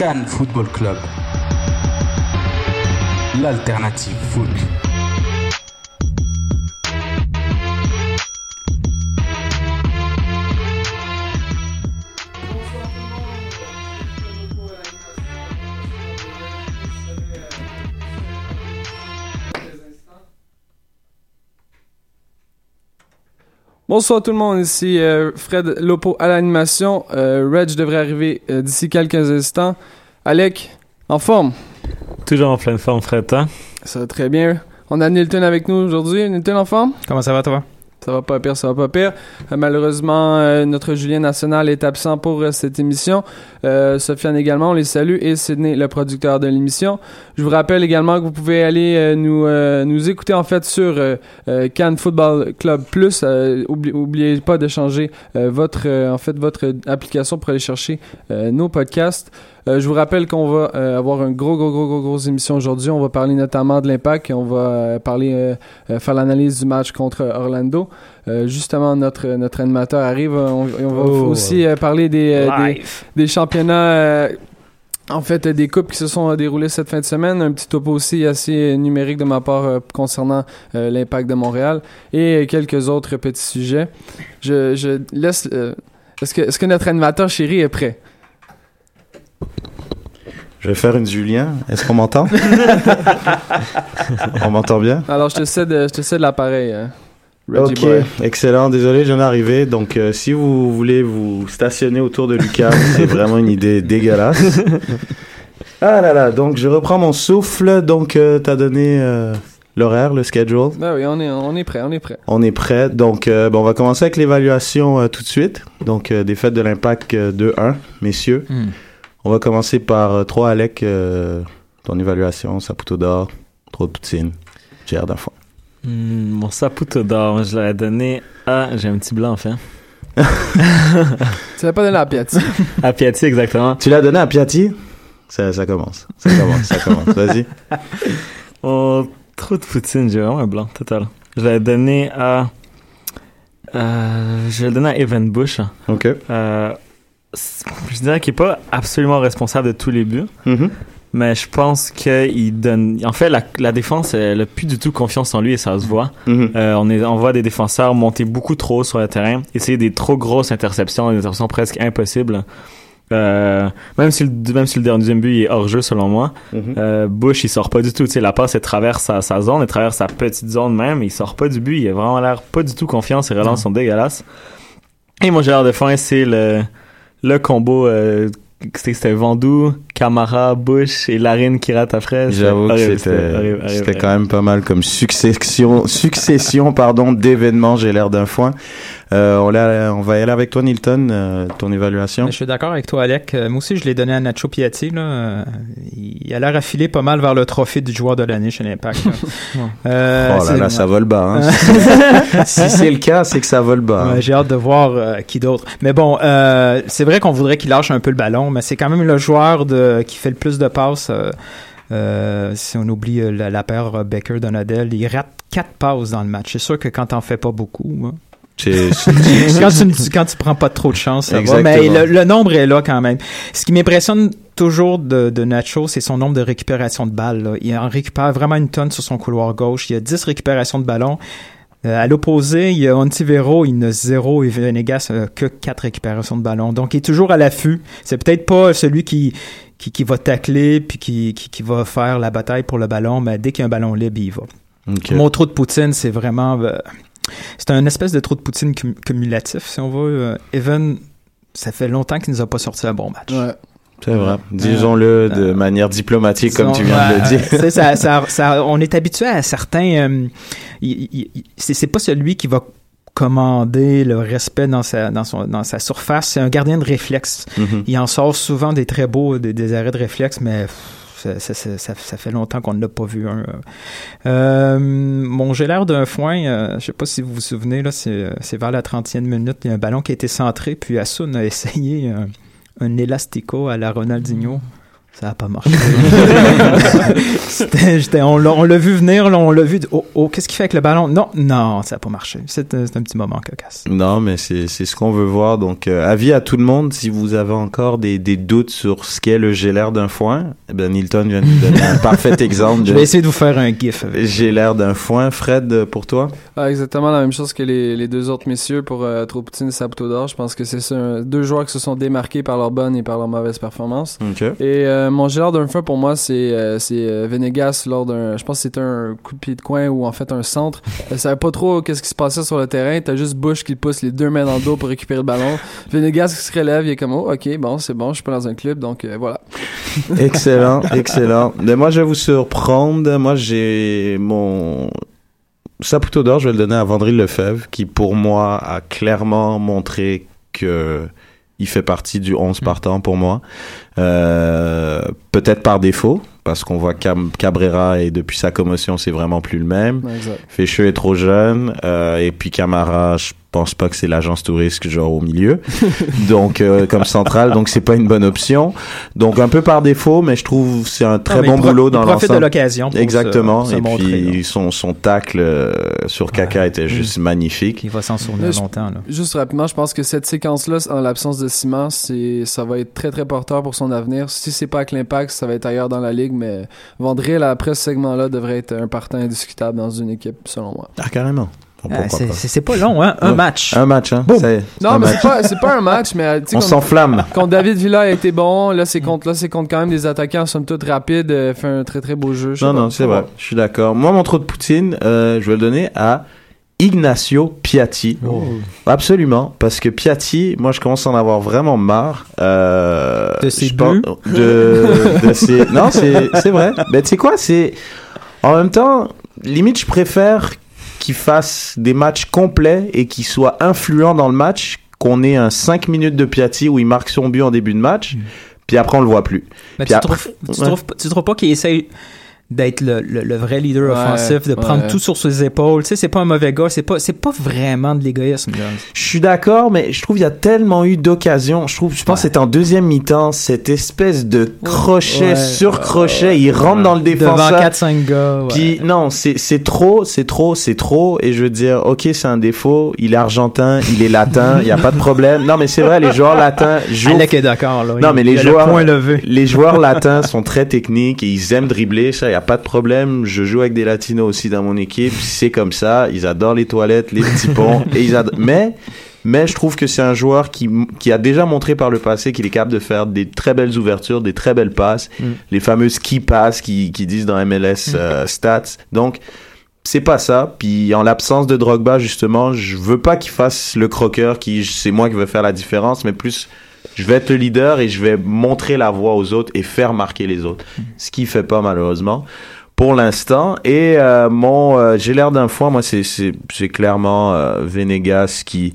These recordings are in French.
Cannes Football Club. L'alternative foot. Bonsoir tout le monde, ici euh, Fred Lopo à l'animation. Euh, Reg devrait arriver euh, d'ici quelques instants. Alec, en forme? Toujours en pleine forme, Fred, hein? Ça va très bien. On a Nilton avec nous aujourd'hui. Nilton en forme? Comment ça va, toi? Ça va pas pire, ça va pas pire. Euh, malheureusement, euh, notre Julien National est absent pour euh, cette émission. Sofiane également, on les salue. Et Sydney, le producteur de l'émission. Je vous rappelle également que vous pouvez aller nous, nous écouter en fait sur Cannes Football Club Plus. Oublie- oubliez pas de changer votre, en fait, votre application pour aller chercher nos podcasts. Euh, je vous rappelle qu'on va euh, avoir un gros, gros, gros, gros, grosse émission aujourd'hui. On va parler notamment de l'impact et on va euh, parler, euh, euh, faire l'analyse du match contre Orlando. Euh, justement, notre, notre animateur arrive. On, et on va Oh. aussi euh, parler des, euh, des, championnats, euh, en fait, des coupes qui se sont déroulées cette fin de semaine. Un petit topo aussi assez numérique de ma part euh, concernant euh, l'impact de Montréal et quelques autres petits sujets. Je, je laisse. euh, est-ce que, est-ce que notre animateur chéri est prêt? Je vais faire une Julien. Est-ce qu'on m'entend? On m'entend bien? Alors, je te cède, je te cède l'appareil. hein. Ok, Boy. excellent. Désolé, je viens d'arriver. Donc, euh, si vous voulez vous stationner autour de Lucas, c'est vraiment une idée dégueulasse. Ah là là, donc je reprends mon souffle. Donc, euh, t'as donné euh, l'horaire, le schedule? Ben oui, on est, on est prêt, on est prêt. On est prêt. Donc, euh, bon, on va commencer avec l'évaluation euh, tout de suite. Donc, euh, défaite de l'impact euh, 2-1, messieurs. Hmm. On va commencer par euh, 3 Alec, euh, ton évaluation, Saputo d'or, trop de poutine, Gérard d'enfant. Hmm, mon saputo d'or, je l'aurais donné à... J'ai un petit blanc, en fait. Tu l'as pas donné à Piatti. À Piatti, exactement. Tu l'as donné à Piatti? Ça, ça commence. Ça commence, ça commence. Vas-y. Oh, trop de poutine, j'ai vraiment un blanc, total. Je l'aurais donné à... Euh, je l'ai donné à Evan Bush. OK. Euh, je dirais qu'il est pas absolument responsable de tous les buts, Mhm. mais je pense qu'il donne... En fait, la, la défense, elle a plus du tout confiance en lui et ça se voit. Mhm. Euh, on, est, on voit des défenseurs monter beaucoup trop haut sur le terrain, essayer des trop grosses interceptions, des interceptions presque impossibles. Euh, même si le même si le deuxième but il est hors jeu selon moi, Mhm. euh, Bush il sort pas du tout. Tu sais, la passe elle traverse sa, sa zone, elle traverse sa petite zone même, il sort pas du but. Il a vraiment l'air pas du tout confiant. Ses relances sont dégueulasses. Et mon gérard de fin c'est le le combo. Euh, c'était Vendoux, Camara, Bush et Larine qui rate après. J'avoue que c'était, quand même pas mal comme succession, succession, pardon, d'événements, j'ai l'air d'un foin. Euh, on, va y aller avec toi, Nilton, euh, ton évaluation. Je suis d'accord avec toi, Alec. Euh, Moi aussi, je l'ai donné à Nacho Piatti. Là. Il a l'air affilé pas mal vers le trophée du joueur de l'année chez l'Impact. Euh, oh là là, ça vole bas. Hein. si c'est le cas, c'est que ça vole bas. hein. Ouais, J'ai hâte de voir euh, qui d'autre. Mais bon, euh, c'est vrai qu'on voudrait qu'il lâche un peu le ballon, mais c'est quand même le joueur de, qui fait le plus de passes. euh, euh, si on oublie euh, la, la paire Baker-Donadel, il rate quatre passes dans le match. C'est sûr que quand t'en fais pas beaucoup, hein, C'est- c'est- quand, tu, ne- quand tu prends pas trop de chance, ça va. Mais le, le nombre est là quand même. Ce qui m'impressionne toujours de, de Nacho, c'est son nombre de récupérations de balles. là. Il en récupère vraiment une tonne sur son couloir gauche. Il y a 10 récupérations de ballon. Euh, à l'opposé, il y a Ontivero, il n'a zéro et Venegas euh, que quatre récupérations de ballon. Donc, il est toujours à l'affût. C'est peut-être pas celui qui, qui, qui va tacler puis qui, qui, qui va faire la bataille pour le ballon, mais dès qu'il y a un ballon libre, il y va. Mon trou de poutine, c'est vraiment... euh, c'est un espèce de trou de poutine cum- cumulatif, si on veut. Euh, Evan, ça fait longtemps qu'il nous a pas sorti un bon match. Ouais. C'est vrai. Disons-le de manière diplomatique, comme tu viens de le dire. tu sais, ça- ça- ça- on est habitué à certains. euh, c'est pas celui qui va commander le respect dans sa, dans son, dans sa surface. C'est un gardien de réflexe. Mhm. Il en sort souvent des très beaux, des, des arrêts de réflexe, mais pff, ça, fait longtemps qu'on ne l'a pas vu. un. Euh, mon j'ai l'air d'un foin, euh, je sais pas si vous vous souvenez, là, c'est, euh, vers la 30e minute, il y a un ballon qui a été centré, puis Assun a essayé un, un élastico à la Ronaldinho. Ça n'a pas marché. C'était- j'étais- on l'a on l'a vu venir, on l'a vu. Oh, oh, qu'est-ce qu'il fait avec le ballon? Non, non, ça n'a pas marché. C'est un, c'est un petit moment cocasse. Non, mais c'est c'est ce qu'on veut voir. Donc, euh, avis à tout le monde, si vous avez encore des, des doutes sur ce qu'est le j'ai l'air d'un foin, eh ben, Nilton vient de nous donner un parfait exemple Je vais essayer de vous faire un gif avec. j'ai l'air d'un foin. Fred, pour toi? Ah, exactement la même chose que les, les deux autres messieurs pour euh, Tropoutine et Saputo d'Or. Je pense que c'est deux joueurs qui se sont démarqués par leur bonne et par leur mauvaise performance. OK. Et euh, mon gérard d'un feu pour moi c'est euh, euh, Venegas lors d'un je pense que c'était un coup de pied de coin ou en fait un centre. Elle savait pas trop qu'est-ce qui se passait sur le terrain, t'as juste Bush qui pousse les deux mains dans le dos pour récupérer le ballon. Venegas qui se relève, il est comme oh, OK, bon, c'est bon, je suis pas dans un club donc euh, voilà. Excellent, excellent. Moi, je vais vous surprendre. Moi, j'ai mon Saputo d'or, je vais le donner à Vandry Lefebvre, qui pour moi a clairement montré que il fait partie du 11 partant pour moi. Euh, Peut-être par défaut, parce qu'on voit Cam Cabrera et depuis sa commotion, c'est vraiment plus le même. Exact. Fécheux est trop jeune, euh, et puis Camara, je pense pas que c'est l'agence touriste genre au milieu, donc euh, comme central, donc c'est pas une bonne option. Donc un peu par défaut, mais je trouve c'est un très Non, bon boulot dans Il profite de l'ensemble. l'occasion. pour se- Exactement, se et montrer, puis là. son son tacle euh, sur Kaka était juste magnifique. Il va s'en souvenir Là, je- longtemps. Là. Juste rapidement, je pense que cette séquence-là, en l'absence de Simon, c'est, ça va être très très porteur pour son avenir. Si c'est pas avec l'impact, ça va être ailleurs dans la ligue, mais Vandril, après ce segment-là, devrait être un partant indiscutable dans une équipe, selon moi. Ah carrément. Ah, c'est- pas. c'est c'est pas long, hein? Un Ouais. match. Un match, hein. Non, un mais c'est pas, c'est pas un match, mais On s'enflamme. contre David Villa a été bon. Là, c'est contre, là, c'est contre quand même des attaquants, somme toute rapides, euh, fait un très très beau jeu. Je Non, non, c'est vrai. Je suis d'accord. Moi, mon trou de Poutine, euh, je vais le donner à Ignacio Piatti. Oh. Absolument, parce que Piatti, moi, je commence à en avoir vraiment marre. Euh, De ses buts? de, de ses... Non, c'est c'est vrai. Mais tu sais quoi, c'est... En même temps, limite, je préfère qu'il fasse des matchs complets et qu'il soit influent dans le match qu'on ait un 5 minutes de Piatti où il marque son but en début de match, puis après, on le voit plus. Mais Puis tu, après- trouves, tu, Ouais. trouves, tu trouves pas qu'il essaye d'être le, le, le vrai leader Ouais, offensif, de prendre ouais. tout sur ses épaules. Tu sais, c'est pas un mauvais gars, c'est pas, c'est pas vraiment de l'égoïsme. Je suis d'accord, mais je trouve qu'il y a tellement eu d'occasions. Je trouve, je pense que c'était en deuxième mi-temps, cette espèce de crochet Ouais. sur crochet. Il rentre dans le Devant défenseur. 4-5 gars. ouais. Puis non, c'est c'est trop, c'est trop, c'est trop. Et je veux dire, ok, c'est un défaut. Il est argentin, il est latin, il y a pas de problème. Non, mais c'est vrai, les joueurs latins jouent. Alec est d'accord, là. Non, Il- mais les il a joueurs, Le point levé. les joueurs latins sont très techniques et ils aiment dribbler. Ça, y a pas de problème. Je joue avec des latinos aussi dans mon équipe. C'est comme ça. Ils adorent les toilettes, les petits ponts. et ils adorent... Mais, mais je trouve que c'est un joueur qui, qui a déjà montré par le passé qu'il est capable de faire des très belles ouvertures, des très belles passes. Mm. Les fameuses key passes qui, qui disent dans MLS euh, stats. Donc, c'est pas ça. Puis en l'absence de Drogba, justement, je veux pas qu'il fasse le croqueur qui, c'est moi qui veux faire la différence, mais plus je vais être le leader et je vais montrer la voie aux autres et faire marquer les autres. Ce qu'il fait pas malheureusement pour l'instant. Et euh, mon, euh, j'ai l'air d'un foin. Moi, c'est c'est c'est clairement euh, Venegas qui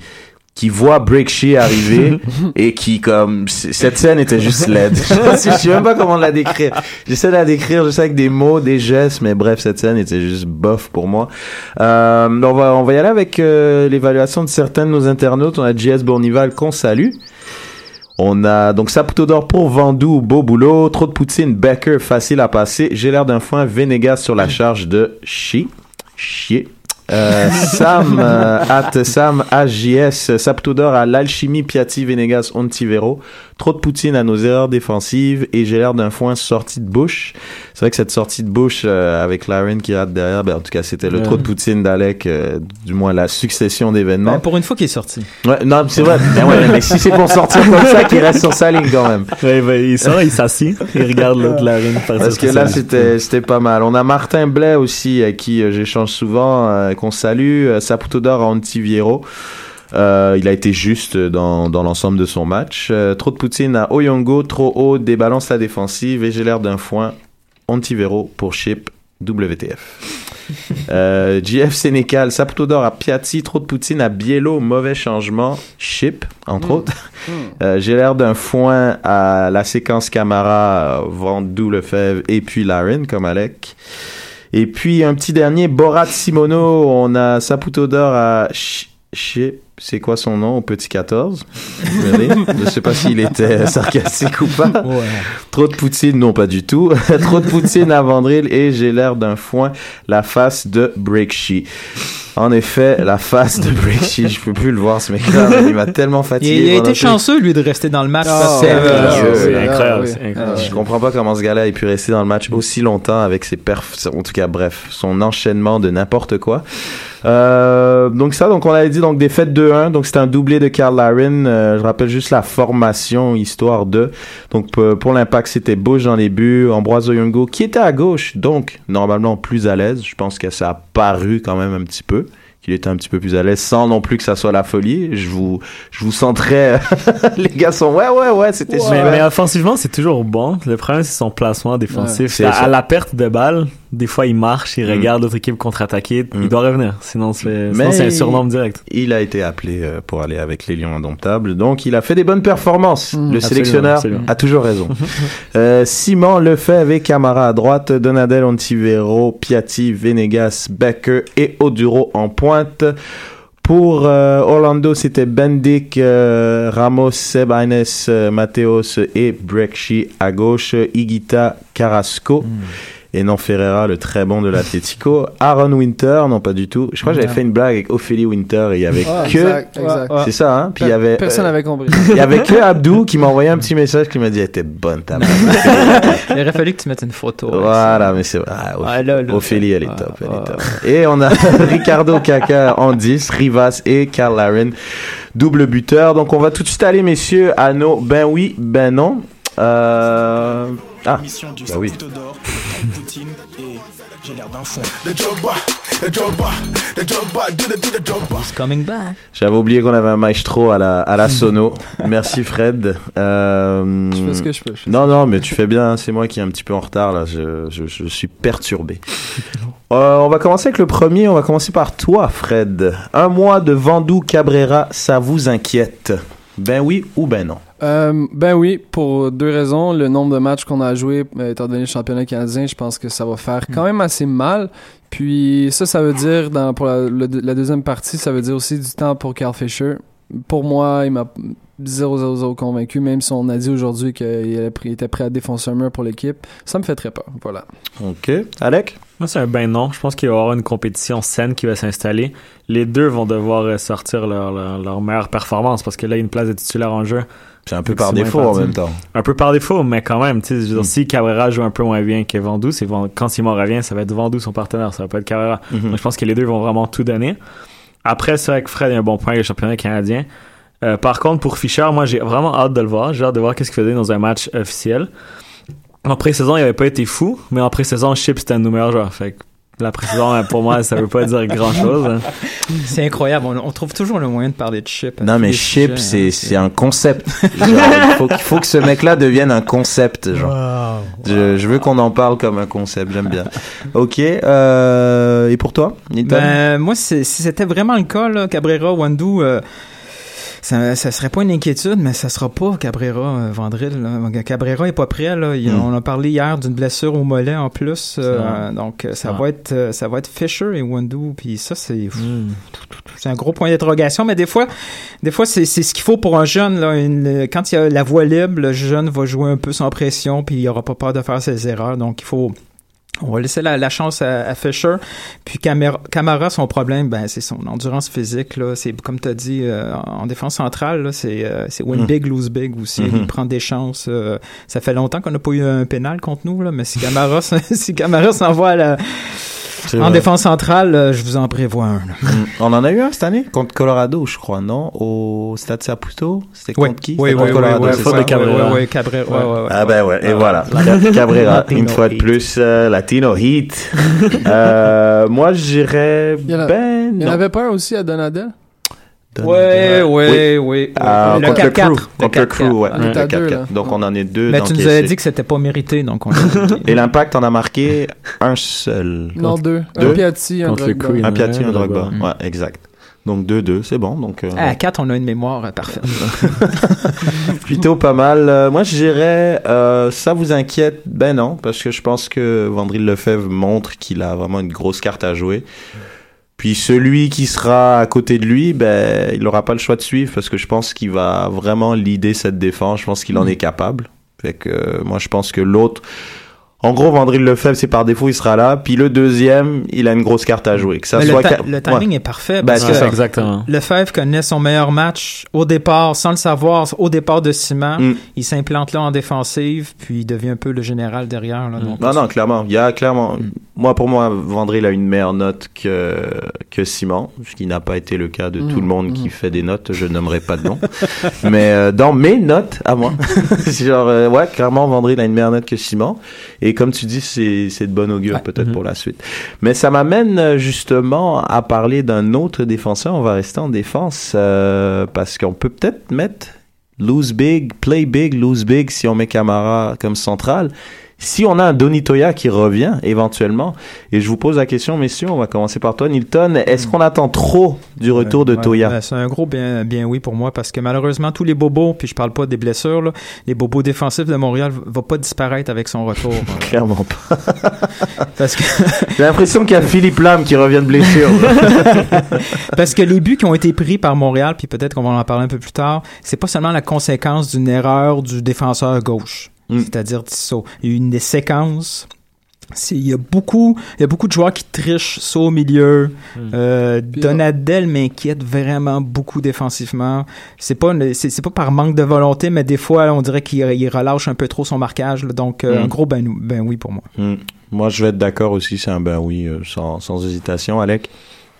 qui voit Breakshee arriver et qui comme cette scène était juste laide. je sais- je sais même pas comment la décrire. J'essaie de la décrire, je sais avec des mots, des gestes, mais bref, cette scène était juste bof pour moi. Euh, on va on va y aller avec euh, l'évaluation de certains de nos internautes. On a JS Bournival qu'on salue. On a donc Saputo d'or pour Vandou, beau boulot. Trop de poutine, Becker, facile à passer. J'ai l'air d'un foin, Venegas sur la charge de Chi. Chier. Euh, Sam, euh, at Sam AJS, Saputo d'or à l'alchimie, Piatti, Venegas, Ontivero. Trop de poutine à nos erreurs défensives et j'ai l'air d'un foin sorti de bouche. C'est vrai que cette sortie de bouche euh, avec Laren qui rate derrière, ben, en tout cas, c'était le Ouais. trop de poutine d'Alec, euh, du moins la succession d'événements. Ben, pour une fois qu'il est sorti. Ouais, non, c'est vrai. Mais, ouais, mais si c'est pour sortir comme ça, qu'il reste sur sa ligne quand même. Ouais, ben, il sort, il s'assit, il regarde l'autre partir Parce que là, c'était c'était pas mal. On a Martin Blais aussi, à qui euh, j'échange souvent, euh, qu'on salue. Euh, Saputo d'or à Antiviero. Euh, il a été juste dans, dans l'ensemble de son match. Euh, trop de poutine à Oyongo, trop haut, débalance la défensive et j'ai l'air d'un foin. Antivero pour Chip WTF. Euh, GF Sénécal, Saputo d'or à Piatti, trop de poutine à Biello, mauvais changement, Chip, entre autres. Euh, j'ai l'air d'un foin à la séquence Camara, Vandou Lefebvre et puis Laren comme Alec. Et puis un petit dernier, Borat Simono, on a Saputo d'or à Ch- Chip. C'est quoi son nom au petit 14 Really? Je sais pas s'il était sarcastique ou pas. Trop de poutine, non pas du tout. Trop de poutine à Vandril et j'ai l'air d'un foin, la face de Breakshy. En effet, la face de Breakshy, je peux plus le voir ce mec-là, il m'a tellement fatigué. il a été chanceux, lui, de rester dans le match. Ah, c'est euh, Ah, incroyable, oui. c'est incroyable. Je comprends pas comment ce gars-là ait pu rester dans le match aussi longtemps avec ses perfs, en tout cas bref, son enchaînement de n'importe quoi. Euh, donc ça, donc on avait dit donc défaite 2-1, donc c'était un doublé de Karl Larin. Euh, je rappelle juste la formation histoire de. Donc pour, pour l'impact c'était Bush dans les buts, Ambroise Oyongo qui était à gauche, donc normalement plus à l'aise. Je pense que ça a paru quand même un petit peu qu'il était un petit peu plus à l'aise sans non plus que ça soit la folie. Je vous, je vous les gars sont ouais ouais ouais c'était Mais, super. mais offensivement, c'est toujours bon. Le problème, c'est son placement défensif. C'est à, la perte de balle, des fois, il marche, il Mm. regarde l'autre équipe contre-attaquer. Mm. Il doit revenir. Sinon, c'est un surnombre direct. Il a été appelé euh, pour aller avec les Lions indomptables, donc il a fait des bonnes performances. Mm. le Absolument, sélectionneur absolument. a toujours raison. euh, Simon Lefebvre et Camara à droite, Donadel Ontivero, Piatti, Venegas, Becker et Oduro en pointe. Pour euh, Orlando, c'était Bendik, euh, Ramos, Seb Aines, euh, Mateos et Brekshi à gauche, Igita, Carrasco. Non Ferreira, le très bon de l'Atletico. Aaron Winter, non pas du tout. Je crois que j'avais fait une blague avec Ophélie Winter et il y avait Ah, que... exact, exact. C'est ça, hein? Puis il y avait... Personne euh, n'avait compris. il y avait que Abdou qui m'a envoyé un petit message qui m'a dit, elle était bonne ta blague. il aurait fallu que tu mettes une photo. Voilà, mais c'est ah, Oph- Ah, là, là. Ophélie, elle est Ah, top, elle ah. est top. Et on a Ricardo Kaka en 10, Rivas et Karl Laren, double buteur. Donc on va tout de suite aller, messieurs, à nos ben oui, ben non. Euh... Ah, Mission du bah oui. Saputo d'or, Poutine et j'ai l'air d'un fond. The Jobba, the Jobba, the Jobba, do the do the Jobba. It's coming back. j'avais oublié qu'on avait un maestro à la, à la sono. Merci Fred. Euh... Je fais ce que je peux. je Non, non, mais tu fais bien. C'est moi qui est un petit peu en retard là. Je, je, je suis perturbé. Euh, on va commencer avec le premier. On va commencer par toi, Fred. Un mois de Vandou Cabrera, ça vous inquiète? Ben oui ou ben non? Euh, ben oui, pour deux raisons. Le nombre de matchs qu'on a joué, euh, étant donné le championnat canadien, je pense que ça va faire quand même assez mal. Puis ça, ça veut dire, dans, pour la, le- la deuxième partie, ça veut dire aussi du temps pour Carl Fisher. Pour moi, il m'a 0-0-0 convaincu, même si on a dit aujourd'hui qu'il était prêt à défoncer un mur pour l'équipe. Ça me fait très peur. Voilà. Ok. Alec? Moi, c'est un ben non. Je pense qu'il va y avoir une compétition saine qui va s'installer. Les deux vont devoir euh, sortir leur, leur, leur meilleure performance parce que là, il y a une place de titulaire en jeu. C'est un peu par défaut en même temps. Un peu par défaut, mais quand même, tu sais, je veux dire, Mm. si Cabrera joue un peu moins bien que Van- quand Simon revient, ça va être Vandou son partenaire, ça va pas être Cabrera. Mhm. Donc, je pense que les deux vont vraiment tout donner. Après, c'est vrai que Fred a un bon point avec le championnat canadien. Euh, par contre, pour Fischer, moi, j'ai vraiment hâte de le voir. J'ai hâte de voir qu'est-ce qu'il faisait dans un match officiel. En pré-saison, il avait pas été fou, mais en pré-saison, Chip, c'était un de nos meilleurs joueurs. Fait que la pré-saison, euh, pour moi, ça veut pas dire grand-chose. hein. C'est incroyable. On, on trouve toujours le moyen de parler de chip. Non mais Chip, sujets, c'est hein. c'est un concept. Genre, il faut, il faut que ce mec-là devienne un concept. Genre. Je, je veux qu'on en parle comme un concept. J'aime bien. Ok. Euh, et pour toi, Nathan? Ben, moi, si c'était vraiment le cas, là, Cabrera, Wandu, euh, ça, ça serait pas une inquiétude, mais ça sera pas Cabrera, euh, Vandril. là. Cabrera est pas prêt. Là. Il- Mm. On a parlé hier d'une blessure au mollet en plus. euh, donc, euh, ça vrai. va être euh, ça va être Fisher et Wandu. Puis ça, c'est Mm. c'est un gros point d'interrogation. Mais des fois, des fois c'est c'est ce qu'il faut pour un jeune. Là. Une- quand il y a la voie libre, le jeune va jouer un peu sans pression, puis il aura pas peur de faire ses erreurs. Donc, il faut On va laisser la, la chance à, à Fisher. Puis Camara, Camara, son problème, ben c'est son endurance physique. Là, c'est comme tu as dit euh, en défense centrale, là, c'est euh, c'est win Mhm. big, lose big aussi. Mhm. Il prend des chances. euh, ça fait longtemps qu'on n'a pas eu un pénal contre nous, là, mais si Camara, si Camara s'envoie à la- en vrai. défense centrale, euh, je vous en prévois un. là. Mm. On en a eu un cette année? Contre Colorado, je crois, non? Au Stade Saputo? C'était Oui, contre qui? Oui, oui, contre oui, Colorado, oui, de Cabrera. Ouais, Cabrera, ouais, ouais, ouais. Ah ben ouais, et Ah, voilà. Cabrera, une fois de plus, euh, Latino Heat. euh, moi, je dirais Il y en a- ben Il y en avait pas un aussi à Donadel? Ouais, ouais, oui. Ah, Le contre le 4-4. crew, contre le crew, ouais. On est Le à deux, 4-4. là. Donc on en est deux. Mais tu nous avais dit que c'était pas mérité, donc on Et l'impact en a marqué un seul. Non, deux. Deux? Un Piatti, un Drogba. Un Piatti, un Drogba. Drogba. Ouais, exact. Donc 2-2, c'est bon. Donc euh, À 4, on a une mémoire parfaite. plutôt pas mal. Euh, moi, je dirais, euh, ça vous inquiète? Ben non, parce que je pense que Vandril Lefebvre montre qu'il a vraiment une grosse carte à jouer. Puis celui qui sera à côté de lui, ben, il n'aura pas le choix de suivre parce que je pense qu'il va vraiment leader cette défense. Je pense qu'il en est capable. Fait que euh, moi, je pense que l'autre, en gros, Vandril Lefebvre, c'est par défaut, il sera là. Puis le deuxième, il a une grosse carte à jouer. Que ça Mais le, soit ta- le timing Ouais. est parfait Ben, parce c'est que ça. Exactement. Lefebvre connaît son meilleur match au départ, sans le savoir, au départ de Ciment. Mm. Il s'implante là en défensive, puis il devient un peu le général derrière. Là, donc, Non, non, clairement. Il y a clairement. Moi, pour moi, Vandril a une meilleure note que, que Simon, ce qui n'a pas été le cas de tout le monde qui fait des notes. Je nommerai pas de nom. Mais euh, dans mes notes, à moi, c'est genre, euh, ouais, clairement, Vandril a une meilleure note que Simon. Et comme tu dis, c'est de bon augure peut-être pour la suite. Mais ça m'amène euh, justement à parler d'un autre défenseur. On va rester en défense euh, parce qu'on peut peut-être mettre lose big, play big, lose big si on met Camara comme central. Si on a un Donitoya qui revient éventuellement, et je vous pose la question, messieurs, on va commencer par toi, Nilton, est-ce qu'on attend trop du retour de Ouais, Toya? c'est un gros bien, bien oui pour moi parce que malheureusement tous les bobos, puis je parle pas des blessures, là, les bobos défensifs de Montréal vont pas disparaître avec son retour. hein. Clairement pas. parce que J'ai l'impression qu'il y a Philippe Lam qui revient de blessure. Parce que les buts qui ont été pris par Montréal, puis peut-être qu'on va en parler un peu plus tard, c'est pas seulement la conséquence d'une erreur du défenseur gauche, Mm. c'est-à-dire Tissot. Il y a eu une des séquences. Il y a beaucoup, il y a beaucoup de joueurs qui trichent ça au milieu. Euh, Puis, Donadel m'inquiète vraiment beaucoup défensivement. C'est pas, c'est pas par manque de volonté, mais des fois on dirait qu'il il relâche un peu trop son marquage. là. donc euh, Mm. un gros ben, ben oui pour moi. Moi, je vais être d'accord aussi, c'est un ben oui, euh, sans, sans hésitation, Alec.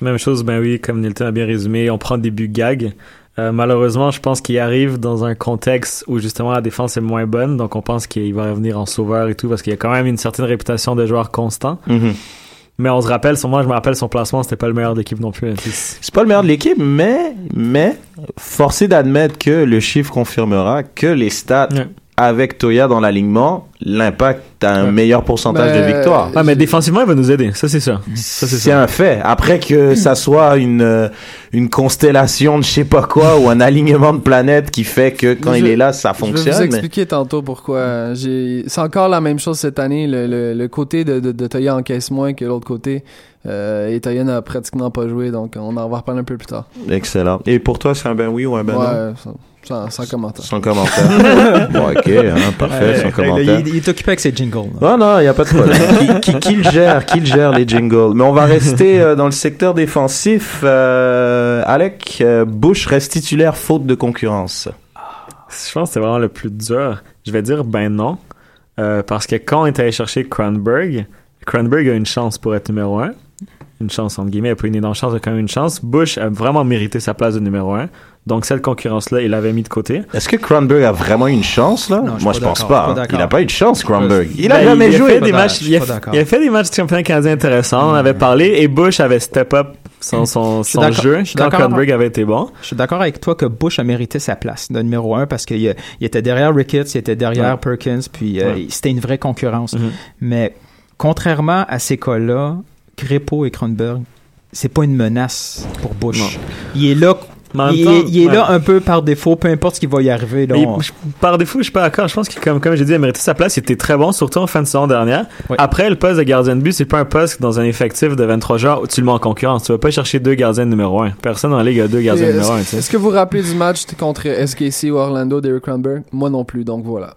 Même chose, ben oui, comme Nilton a bien résumé, on prend des buts gag. Euh, malheureusement, je pense qu'il arrive dans un contexte où justement la défense est moins bonne, donc on pense qu'il va revenir en sauveur et tout, parce qu'il y a quand même une certaine réputation de joueur constant. Mhm. Mais on se rappelle, moi, je me rappelle son placement, c'était pas le meilleur d'équipe non plus. C'est- C'est pas le meilleur de l'équipe, mais, mais, forcé d'admettre que le chiffre confirmera que les stats Ouais. Avec Toya dans l'alignement, l'impact a un Ouais. meilleur pourcentage de victoire. Ah, mais défensivement, il va nous aider, ça c'est ça. Ça c'est C'est ça. un fait. Après que ça soit une, euh, une constellation de je sais pas quoi ou un alignement de planètes qui fait que quand Je- il est là, ça Je vais fonctionne. vous mais- expliquer tantôt pourquoi. J'ai, c'est encore la même chose cette année. Le, le, le côté de, de, de Toya encaisse moins que l'autre côté. Euh, et Toya n'a pratiquement pas joué, donc on en va reparler un peu plus tard. Excellent. Et pour toi, c'est un ben oui ou un ben non? ouais, sans, commentaire. Sans commentaire. bon, ok, hein, parfait, Ouais, sans commentaire. il, il est occupé avec ses jingles. Non, non, il n'y a pas de problème. qui, qui, qui le gère, qui le gère les jingles? Mais on va rester euh, dans le secteur défensif. Euh, Alec, euh, Bush reste titulaire faute de concurrence. Je pense que c'est vraiment le plus dur. Je vais dire ben non. Euh, parce que quand on est allé chercher Cranberg, Cranberg a une chance pour être numéro un. Une chance, entre guillemets, il a pas une énorme chance, il a quand même une chance. Bush a vraiment mérité sa place de numéro un. Donc cette concurrence-là, il l'avait mis de côté. Est-ce que Cronberg a vraiment eu une chance, là? Non, je suis Moi, pas je pense pas. hein. pas Il n'a pas eu de chance, Cronberg. Il a Ben, jamais il joué. fait des matchs, il, a, il fait des matchs de championnat canadien intéressants, on en avait parlé, et Bush avait step up son, son, suis son jeu je suis quand d'accord. Cranberg avait été bon. Je suis d'accord avec toi que Bush a mérité sa place de numéro un parce qu'il il était derrière Ricketts, il était derrière Ouais. Perkins, puis euh, c'était une vraie concurrence. Mhm. Mais contrairement à ces cas-là, Crépeau et Kronberg, c'est pas une menace pour Bush. Non. Il est là, En il, temps, est- il est ouais. là un peu par défaut, peu importe ce qui va y arriver. là, je- par défaut, je suis pas d'accord. Je pense que, comme, comme j'ai dit, il a mérité sa place. Il était très bon, surtout en fin de saison dernière. Après, le poste de gardien de but, c'est pas un poste dans un effectif de 23 joueurs où tu le mets en concurrence. Tu vas pas chercher deux gardiens de numéro un. Personne dans la ligue a deux gardiens numéro un, Est-ce tu sais. est-ce que vous vous rappelez du match contre SKC ou Orlando d'Eric Cranberg Moi non plus, donc voilà.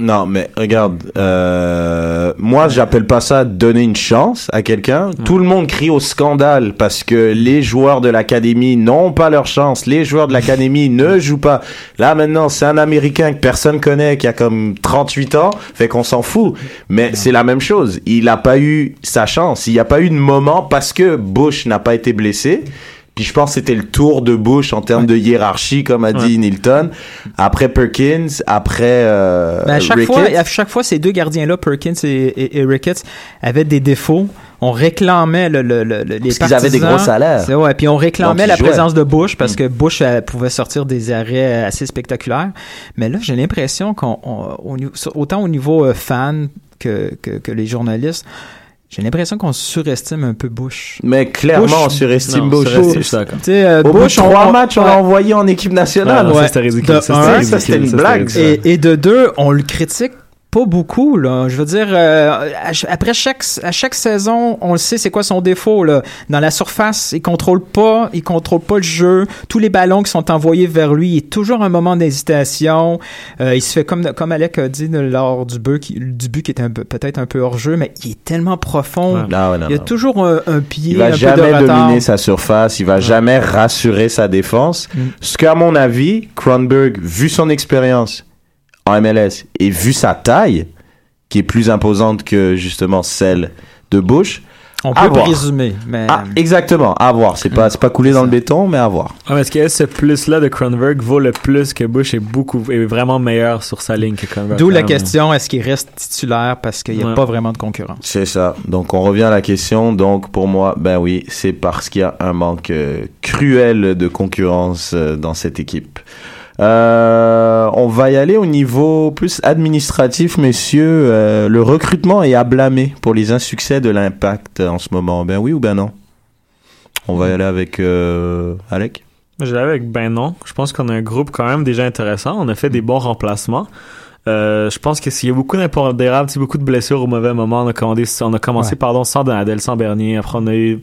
Non, mais regarde, euh, moi j'appelle pas ça donner une chance à quelqu'un. Tout le monde crie au scandale parce que les joueurs de l'académie n'ont pas leur chance. Les joueurs de l'académie ne jouent pas. Là maintenant, c'est un Américain que personne connaît, qui a comme 38 ans, fait qu'on s'en fout. Mais c'est la même chose. Il a pas eu sa chance. Il n'y a pas eu de moment parce que Bush n'a pas été blessé. Puis je pense que c'était le tour de Bush en termes de hiérarchie, comme a dit Nilton. Après Perkins, après euh, Ben, à chaque Ricketts. fois, à chaque fois, ces deux gardiens-là, Perkins et, et, et Ricketts, avaient des défauts. On réclamait le, le, le, le- les Parce qu'ils avaient des partisans. gros salaires. C'est- Ouais, puis on réclamait Donc, la jouaient. présence de Bush parce Mm. que Bush euh, pouvait sortir des arrêts assez spectaculaires. Mais là, j'ai l'impression qu'on, on- au niveau- autant au niveau euh, fan que, que, que les journalistes, j'ai l'impression qu'on surestime un peu Bush. Mais clairement, Bush- on surestime Non, Bush. surestime. Tu sais, euh, Au bout de Bush, trois on- matchs, on l'a envoyé en équipe nationale. Ah, non, Ouais. ça, c'était ridicule. De Ça, un, c'était ça, une Ça, blague, ridicule. Et, et de deux, on le critique pas beaucoup là. Je veux dire, euh, après chaque à chaque saison, on le sait c'est quoi son défaut là. Dans la surface, il contrôle pas, il contrôle pas le jeu. Tous les ballons qui sont envoyés vers lui, il y a toujours un moment d'hésitation. Euh, il se fait comme comme Alec a dit lors du but qui, du but qui peu- peut-être un peu hors jeu, mais il est tellement profond. Ouais. Non, ouais, non, Il y a non. toujours un, un pied, Il va un jamais peu de retard. dominer sa surface, il va jamais rassurer sa défense. Mm. Ce qu'à mon avis, Kronberg, vu son expérience en MLS et vu sa taille, qui est plus imposante que justement celle de Bush, On peut présumer, mais ah, exactement, à voir. C'est pas, c'est pas coulé dans le béton, mais à voir. Ah, est-ce que ce plus-là de Cronenberg vaut le plus que Bush est beaucoup, est vraiment meilleur sur sa ligne que Cronenberg? d'où la même? question est-ce qu'il reste titulaire parce qu'il n'y a Ouais. pas vraiment de concurrence? C'est ça. Donc on revient à la question. Donc pour moi, ben oui, c'est parce qu'il y a un manque euh, cruel de concurrence euh, dans cette équipe. Euh, on va y aller au niveau plus administratif, messieurs. Euh, le recrutement est à blâmer pour les insuccès de l'impact en ce moment. Ben oui ou ben non? On va y aller avec euh, Alec. Je l'avais avec ben non. Je pense qu'on a un groupe quand même déjà intéressant. On a fait des bons remplacements. Euh, je pense que s'il y a beaucoup d'impondérables, beaucoup de blessures au mauvais moment, on a, commandé, on a commencé Ouais. pardon, sans Donadel, sans Bernier. Après, on a eu.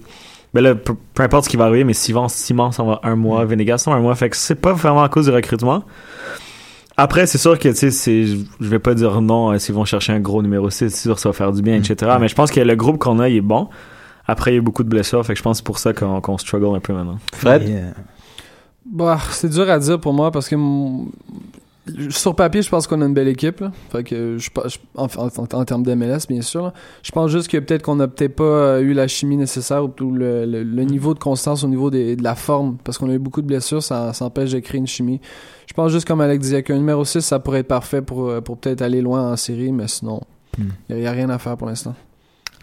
Ben là, peu, importe ce qui va arriver, mais Simon, Simon s'en va un mois, Venegas s'en va un mois. Fait que c'est pas vraiment à cause du recrutement. Après, c'est sûr que, tu sais, c'est- je vais pas dire non euh, s'ils vont chercher un gros numéro 6, c'est sûr que ça va faire du bien, etc. Mais je pense que le groupe qu'on a, il est bon. Après, il y a eu beaucoup de blessures, fait que je pense que c'est pour ça qu'on qu'on struggle un peu maintenant. Fred? Euh, Bah, c'est dur à dire pour moi parce que mon- sur papier, je pense qu'on a une belle équipe. là. Fait que je, je- en, en- en termes d'MLS, bien sûr. là. Je pense juste que peut-être qu'on a peut-être pas euh, eu la chimie nécessaire ou le, le- le niveau de constance au niveau des- de la forme parce qu'on a eu beaucoup de blessures, ça, ça empêche de créer une chimie. Je pense juste comme Alex disait qu'un numéro 6, ça pourrait être parfait pour, euh, pour peut-être aller loin en série, mais sinon, il n'y a, rien à faire pour l'instant.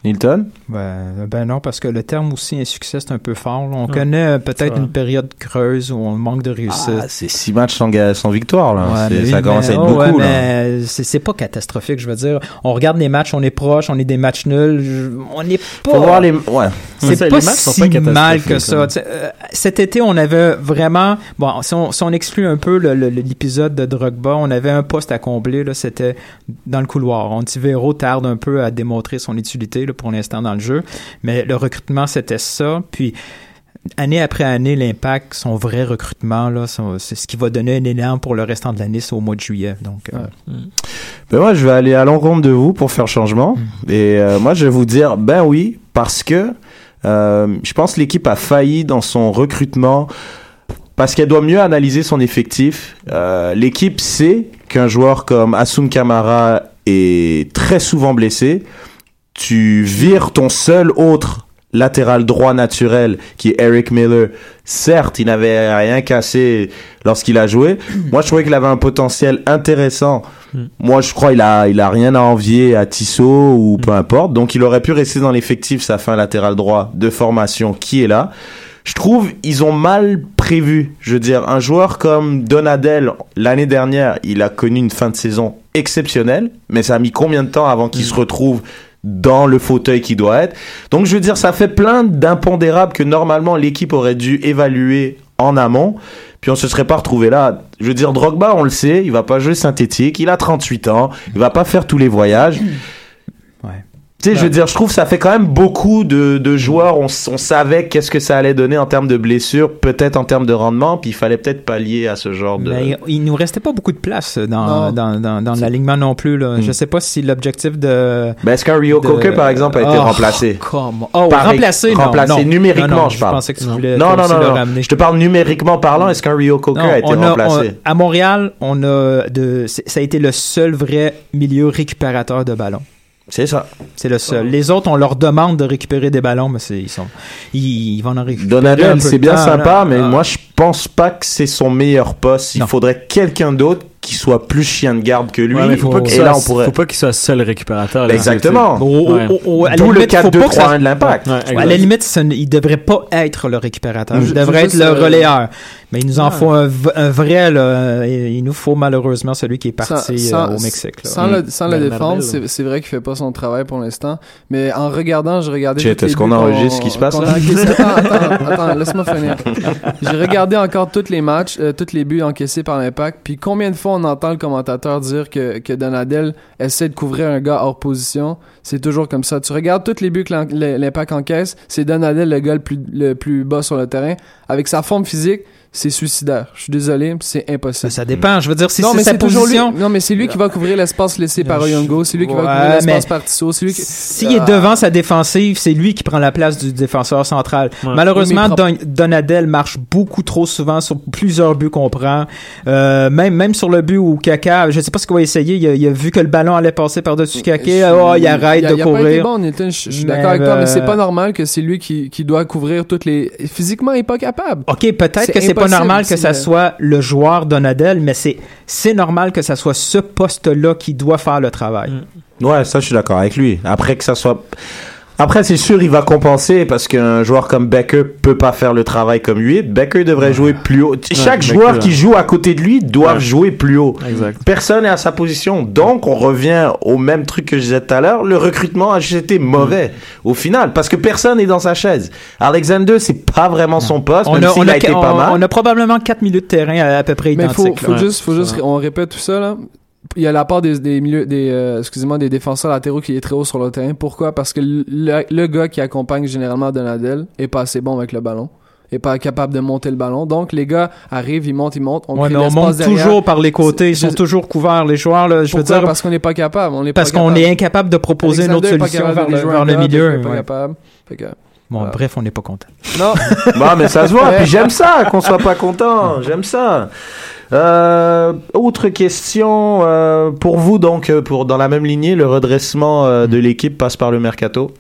Nilton? Ben, ben non, parce que le terme aussi insuccès, c'est un peu fort. On Ouais. connaît euh, peut-être une période creuse où on manque de réussite. Ah, C'est six matchs sans, victoire là. Ouais, ça commence à être oh, beaucoup ouais, là. mais c'est c'est pas catastrophique, je veux dire. On regarde les matchs, on est proche, on est des matchs nuls. je- On n'est pas. Faut voir les. Ouais. C'est Ça, pas si pas mal que ça. euh, cet été, on avait vraiment... Bon, si on, si on exclut un peu l'épisode de Drogba, on avait un poste à combler. là, C'était dans le couloir. Ontivero tarde un peu à démontrer son utilité là, pour l'instant dans le jeu. Mais le recrutement, c'était ça. Puis année après année, l'impact, son vrai recrutement, là, c'est ce qui va donner un élan pour le restant de l'année, c'est au mois de juillet. Donc, euh, Ben moi, je vais aller à l'encontre de vous pour faire changement. Et euh, moi, je vais vous dire, ben oui, parce que euh, je pense que l'équipe a failli dans son recrutement parce qu'elle doit mieux analyser son effectif. Euh, l'équipe sait qu'un joueur comme Asun Kamara est très souvent blessé. Tu vires ton seul autre latéral droit naturel qui est Eric Miller. Certes, il n'avait rien cassé lorsqu'il a joué. Moi, je trouvais qu'il avait un potentiel intéressant. Moi, je crois il a il a rien à envier à Tissot ou peu importe. Donc, il aurait pu rester dans l'effectif sa fin latéral droit de formation qui est là. Je trouve ils ont mal prévu. Je veux dire, un joueur comme Donadel l'année dernière, il a connu une fin de saison exceptionnelle, mais ça a mis combien de temps avant qu'il se retrouve dans le fauteuil qui doit être? Donc je veux dire, ça fait plein d'impondérables que normalement l'équipe aurait dû évaluer en amont. Puis on se serait pas retrouvé là. Je veux dire, Drogba, on le sait, il va pas jouer synthétique, il a 38 ans, il va pas faire tous les voyages. Tu sais, je veux dire, je trouve que ça fait quand même beaucoup de, de joueurs. On, on savait qu'est-ce que ça allait donner en termes de blessures, peut-être en termes de rendement, puis il fallait peut-être pallier à ce genre de. Mais il, nous restait pas beaucoup de place dans, dans, dans, dans l'alignement non plus. Là. Mm. Je sais pas si l'objectif de... Ben, est-ce qu'un Rio de- Coker, par exemple, a été Oh, remplacé? come on. Oh, Par- remplacé, non, remplacé non. numériquement, Non, non, je parle. pensais que tu Non. voulais Non, non, aussi non, le non. ramener. Je te parle numériquement parlant. Est-ce qu'un Rio Coker Non, a été on a- remplacé? on- à Montréal, on a de, ça a été le seul vrai milieu récupérateur de ballons. C'est ça. C'est le seul. Les autres, on leur demande de récupérer des ballons, mais c'est, ils sont, ils, ils vont en récupérer. un Donadel, c'est bien temps, sympa, là. mais Ah. moi, je pense pas que c'est son meilleur poste. Il Non. faudrait quelqu'un d'autre qui soit plus chien de garde que lui. Ouais, mais faut pas qu'il et soit, là, on pourrait. faut pas qu'il soit seul récupérateur. là. Exactement. Au- Ouais. D'où le limite, faut pas que ça- 4-2-3-1 de l'impact. Ouais, À la limite, ce n- il devrait pas être le récupérateur. Il je devrait être le euh, relayeur. Mais il nous en faut un, vrai, là. Il nous faut malheureusement celui qui est parti Sans- euh, au sans- Mexique. là. Sans, le, sans le Ben, défendre, c'est c'est vrai qu'il fait pas son travail pour l'instant. Mais en regardant, je regardais. Est-ce qu'on enregistre ce qui se passe, attends, attends, laisse-moi finir. J'ai regardé encore tous les matchs, euh, tous les buts encaissés par l'Impact. Puis combien de fois on entend le commentateur dire que, que Donadel essaie de couvrir un gars hors position C'est toujours comme ça. Tu regardes tous les buts que l'Im- l'Impact encaisse, c'est Donadel le gars plus, le plus bas sur le terrain. Avec sa forme physique, c'est suicidaire. Je suis désolé, c'est impossible. Ça dépend. Je veux dire, si c'est sa toujours lui. position. Non, mais c'est lui qui va couvrir l'espace laissé par Oyongo. C'est lui qui va couvrir l'espace par Tissot. C'est lui qui. S'il est devant sa défensive, c'est lui qui prend la place du défenseur central. Ouais. Malheureusement, Oui, Don- Donadel marche beaucoup trop souvent sur plusieurs buts qu'on prend. Euh, même, même sur le but où Kaka, je sais pas ce qu'il va essayer, il a, il a vu que le ballon allait passer par-dessus Kaka, oh, il arrête Il a- de il a pas été courir. bon, Nilton, je, je suis d'accord avec toi, mais c'est euh, pas normal que c'est lui qui, qui doit couvrir toutes les. Physiquement, il est pas capable. OK, peut-être que c'est pas normal que ça le- soit le joueur Donadel, mais c'est c'est normal que ça soit ce poste-là qui doit faire le travail. Ouais, ça, je suis d'accord avec lui. Après que ça soit. Après, c'est sûr, il va compenser parce qu'un joueur comme Becker peut pas faire le travail comme lui. Becker devrait jouer plus haut. Chaque Becker, joueur qui joue à côté de lui doit Ouais. jouer plus haut. Exact. Personne n'est à sa position. Donc, on revient au même truc que je disais tout à l'heure. Le recrutement a juste été mauvais au final parce que personne n'est dans sa chaise. Alexander, c'est pas vraiment son poste, On même a, s'il on, a, a, été on- pas mal. on a probablement 4 milieux de terrain à, à peu près Mais faut, identiques. faut juste, faut juste, on répète tout ça, là. Il y a la part des, des milieux, des, euh, excusez-moi, des défenseurs latéraux qui est très haut sur le terrain. Pourquoi? Parce que le, le gars qui accompagne généralement Donadel est pas assez bon avec le ballon. Est pas capable de monter le ballon. Donc, les gars arrivent, ils montent, ils montent. On Ouais, crée mais on monte derrière. toujours par les côtés, ils Je- sont toujours couverts, les joueurs. Là, je veux dire, Parce qu'on n'est pas capable. On est parce qu'on est incapable de proposer une autre Alexander est pas solution vers vers le milieu. Est pas ouais. capable. Fait que- Bon, bref, on n'est pas content. Non, Bon, mais ça se voit. Puis j'aime ça qu'on soit pas content. J'aime ça. Euh, autre question euh, pour vous donc euh, pour dans la même lignée le redressement euh, de l'équipe passe par le mercato.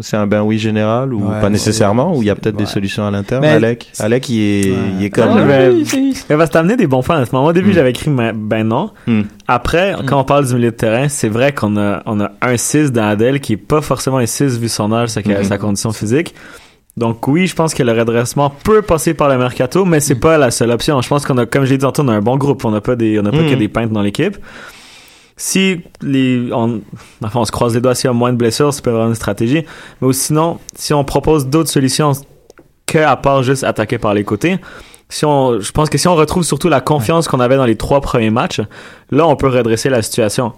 C'est un ben oui général ou Ouais, pas nécessairement ou il y a peut-être ouais. des solutions à l'interne. Mais- Alec, Alec il est, Ouais. il est comme Ah, Mais parce que t'as amené des bons points. À ce moment, au début, Mm. j'avais écrit ben, ben non. Mm. Après, quand on parle du milieu de terrain, c'est vrai qu'on a, on a un 6 dans Adèle qui est pas forcément un 6 vu son âge, sa, sa condition physique. Donc oui, je pense que le redressement peut passer par le mercato, mais c'est pas la seule option. Je pense qu'on a, comme j'ai dit tantôt, on a un bon groupe. On n'a pas des, on n'a pas que des peintres dans l'équipe. Si les, on, enfin, on se croise les doigts s'il y a moins de blessures, c'est pas vraiment une stratégie. Mais sinon, si on propose d'autres solutions que à part juste attaquer par les côtés, si on, je pense que si on retrouve surtout la confiance qu'on avait dans les trois premiers matchs, là, on peut redresser la situation.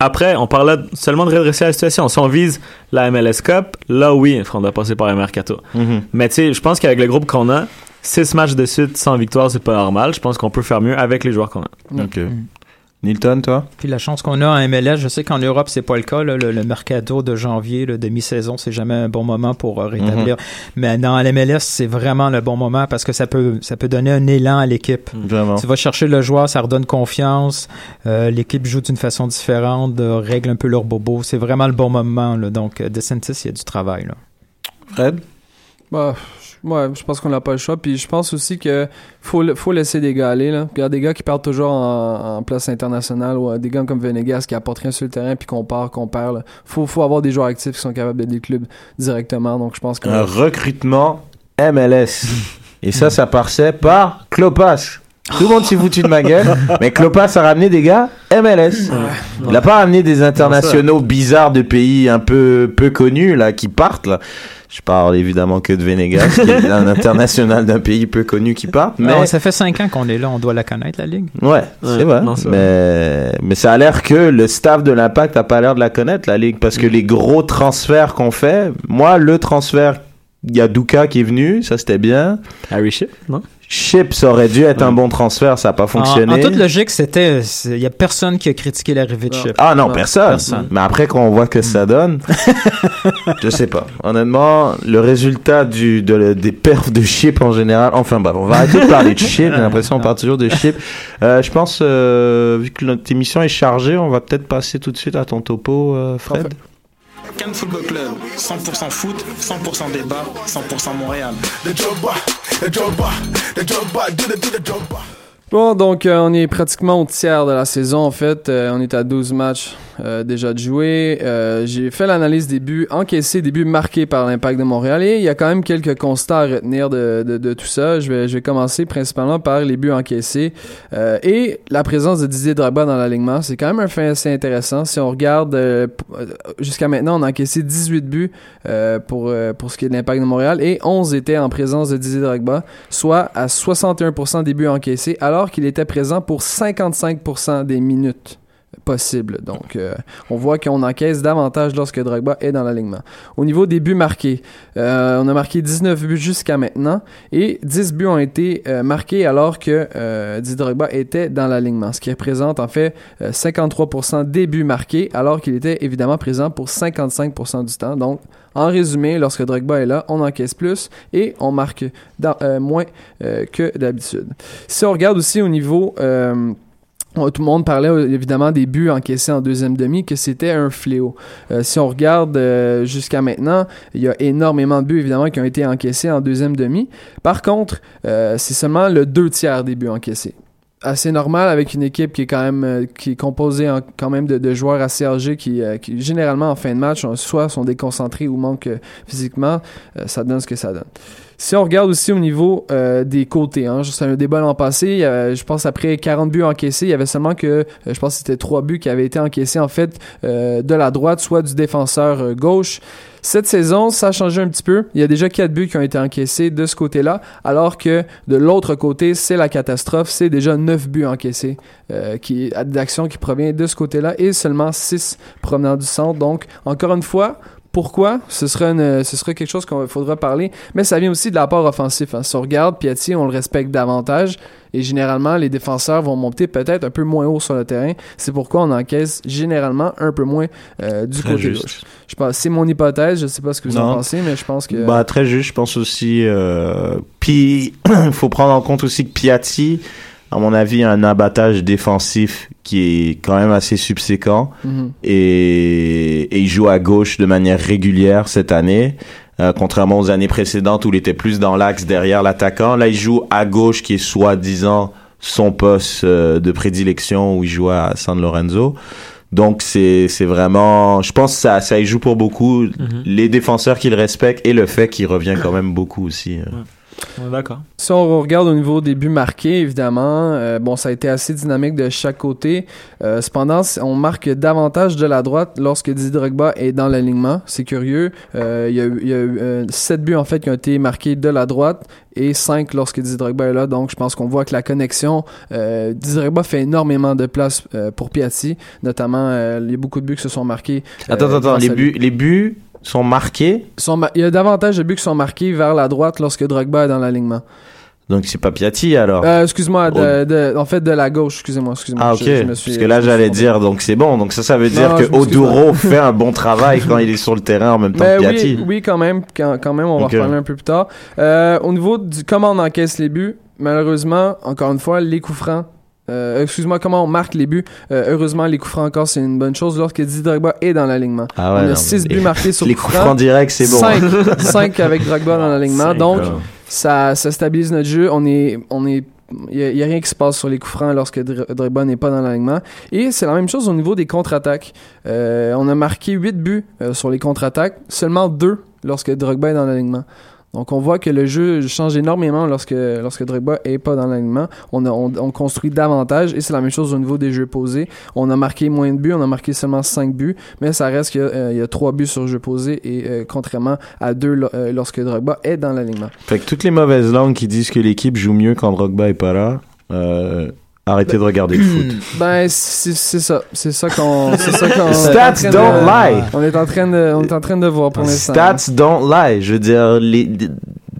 Après, on parlait seulement de redresser la situation. Si on vise la MLS Cup, là, oui, on doit passer par le mercato. mhm. Mais tu sais, je pense qu'avec le groupe qu'on a, six matchs de suite sans victoire, c'est pas normal. Je pense qu'on peut faire mieux avec les joueurs qu'on a. Ok. Nilton, toi? Puis la chance qu'on a en MLS, je sais qu'en Europe, c'est pas le cas. là. le, le mercato de janvier, le demi-saison, c'est jamais un bon moment pour euh, rétablir. Mais dans l'MLS, c'est vraiment le bon moment parce que ça peut, ça peut donner un élan à l'équipe. Tu vas chercher le joueur, ça redonne confiance. Euh, L'équipe joue d'une façon différente, euh, règle un peu leur bobo. C'est vraiment le bon moment. Là. Donc, DeSantis, il y a du travail. Là. Fred? Bah, je- ouais, je pense qu'on n'a pas le choix. Puis je pense aussi que faut, faut laisser des gars aller. Là. Il y a des gars qui partent toujours en, en place internationale ou euh, des gars comme Venegas qui apportent rien sur le terrain puis qu'on part, qu'on perd. Là. Faut, faut avoir des joueurs actifs qui sont capables d'aider le club directement. Donc je pense que. Un recrutement MLS. Et ça, ça passait par Klopas. Tout le monde s'est foutu de ma gueule. Mais Klopas a ramené des gars MLS. Il a pas ramené des internationaux bizarres de pays un peu peu connus là qui partent là. Je parle évidemment que de Venegas, qui est un international d'un pays peu connu qui part. Mais Mais ça fait cinq ans qu'on est là, on doit la connaître, la Ligue. Ouais, c'est vrai. non, mais, mais ça a l'air que le staff de l'Impact a pas l'air de la connaître, la Ligue, parce que les gros transferts qu'on fait, moi, le transfert, il y a Duka qui est venu, ça c'était bien. Harry Ship, non? Chip, ça aurait dû être un bon transfert, ça a pas fonctionné. En, en toute logique, c'était, il y a personne qui a critiqué l'arrivée de Chip. Ah non, personne. personne. Mais après, quand on voit que ça donne, je sais pas. Honnêtement, le résultat du, de, des perfs de Chip en général, enfin bref, on va arrêter de parler de Chip, j'ai l'impression qu'on parle toujours de Chip. Euh, je pense, euh, vu que notre émission est chargée, on va peut-être passer tout de suite à ton topo, euh, Fred. Cannes Football Club, 100% foot, 100% débat, 100% Montréal. The Jobba, the Jobba, the Jobba, do the, do the Jobba. Bon, donc euh, on est pratiquement au tiers de la saison en fait. Euh, on est à 12 matchs euh, déjà de jouer. J'ai fait l'analyse des buts encaissés, des buts marqués par l'Impact de Montréal et il y a quand même quelques constats à retenir de, de, de tout ça. Je vais, je vais commencer principalement par les buts encaissés et la présence de Didier Drogba dans l'alignement. C'est quand même un fait assez intéressant. Si on regarde jusqu'à maintenant, on a encaissé 18 buts pour, pour ce qui est de l'Impact de Montréal et 11 étaient en présence de Didier Drogba, soit à 61% des buts encaissés alors qu'il était présent pour 55% des minutes possibles. Donc, euh, on voit qu'on encaisse davantage lorsque Drogba est dans l'alignement. Au niveau des buts marqués, euh, on a marqué 19 buts jusqu'à maintenant et 10 buts ont été euh, marqués alors que euh, Drogba était dans l'alignement, ce qui représente en fait euh, 53% des buts marqués alors qu'il était évidemment présent pour 55% du temps. Donc, en résumé, lorsque Drogba est là, on encaisse plus et on marque euh, moins euh, que d'habitude. Si on regarde aussi au niveau... tout le monde parlait euh, évidemment des buts encaissés en deuxième demi, que c'était un fléau. Euh, si on regarde euh, jusqu'à maintenant, il y a énormément de buts évidemment qui ont été encaissés en deuxième demi. Par contre, c'est seulement le deux tiers des buts encaissés. Assez normal avec une équipe qui est quand même qui est composée quand même de, joueurs assez âgés qui, qui généralement en fin de match soit sont déconcentrés ou manquent physiquement, ça donne ce que ça donne. Si on regarde aussi au niveau euh, des côtés, hein, c'est un débat l'an passé, avait, je pense après 40 buts encaissés, il y avait seulement que, euh, je pense que c'était 3 buts qui avaient été encaissés en fait euh, de la droite, soit du défenseur euh, gauche. Cette saison, ça a changé un petit peu. Il y a déjà 4 buts qui ont été encaissés de ce côté-là, alors que de l'autre côté, c'est la catastrophe, c'est déjà 9 buts encaissés euh, qui d'action qui provient de ce côté-là et seulement 6 provenant du centre. Donc, encore une fois, pourquoi ce serait, une- ce quelque chose qu'il faudra parler, mais ça vient aussi de l'apport offensif. hein. Si on regarde Piatti, on le respecte davantage et généralement les défenseurs vont monter peut-être un peu moins haut sur le terrain. C'est pourquoi on encaisse généralement un peu moins euh, du Très côté juste. gauche. Je pense, c'est mon hypothèse. Je sais pas ce que vous en pensez, mais je pense que Bah, très juste, je pense aussi. Euh, puis, il faut prendre en compte aussi que Piatti, à mon avis, un abattage défensif qui est quand même assez subséquent. Mhm. et, et il joue à gauche de manière régulière cette année. Euh, contrairement aux années précédentes où il était plus dans l'axe derrière l'attaquant, là il joue à gauche qui est soi-disant son poste euh, de prédilection où il joue à San Lorenzo. Donc c'est c'est vraiment, je pense que ça ça y joue pour beaucoup les défenseurs qui le respectent et le fait qu'il revient quand même beaucoup aussi. euh. Ouais, D'accord. Si on regarde au niveau des buts marqués, évidemment, euh, bon, ça a été assez dynamique de chaque côté. Euh, cependant, on marque davantage de la droite lorsque Didier Drogba est dans l'alignement. C'est curieux. Euh, Il y a eu, il y a eu euh, sept buts en fait qui ont été marqués de la droite et 5 lorsque Didier Drogba est là. Donc, je pense qu'on voit que la connexion, euh, Didier Drogba fait énormément de place euh, pour Piatti, notamment. euh, il y a beaucoup de buts qui se sont marqués. euh, Attends attends les buts les buts sont marqués? Sont ma- il y a davantage de buts qui sont marqués vers la droite lorsque Drogba est dans l'alignement. Donc c'est pas Piatti alors? Euh, excuse-moi, en fait de la gauche, excusez-moi, excusez-moi. Ah ok, je- je me suis- parce que là j'allais dire donc c'est bon, donc ça ça veut dire Non, que Oduro fait un bon travail quand il est sur le terrain en même temps Ben que Piatti. oui, oui, quand même, quand, quand même, on va en reparler un peu plus tard. Euh, au niveau du comment on encaisse les buts, malheureusement, encore une fois, les coups francs. Euh, excuse-moi, comment on marque les buts? Euh, heureusement, les coups francs encore, c'est une bonne chose lorsque Didier Drogba est dans l'alignement. Ah ouais, on a 6 mais buts marqués sur les coups francs directs c'est bon. 5, 5 avec Drogba dans l'alignement. Donc, ça, ça stabilise notre jeu. On est, on est, il y, a rien qui se passe sur les coups francs lorsque Dr- Drogba n'est pas dans l'alignement. Et c'est la même chose au niveau des contre-attaques. Euh, on a marqué 8 buts euh, sur les contre-attaques, seulement 2 lorsque Drogba est dans l'alignement. Donc on voit que le jeu change énormément lorsque lorsque Drogba est pas dans l'alignement. On, construit davantage et c'est la même chose au niveau des jeux posés. On a marqué moins de buts, on a marqué seulement 5 buts, mais ça reste qu'il y a, euh, y a 3 buts sur jeu posé et euh, contrairement à 2 lorsque Drogba est dans l'alignement. Fait que toutes les mauvaises langues qui disent que l'équipe joue mieux quand Drogba est pas là, arrêtez de regarder le foot. Ben c'est ça, c'est ça qu'on Stats est don't de- lie. On est en train de on est en train de voir pour l'instant. Stats don't lie. Je veux dire, les,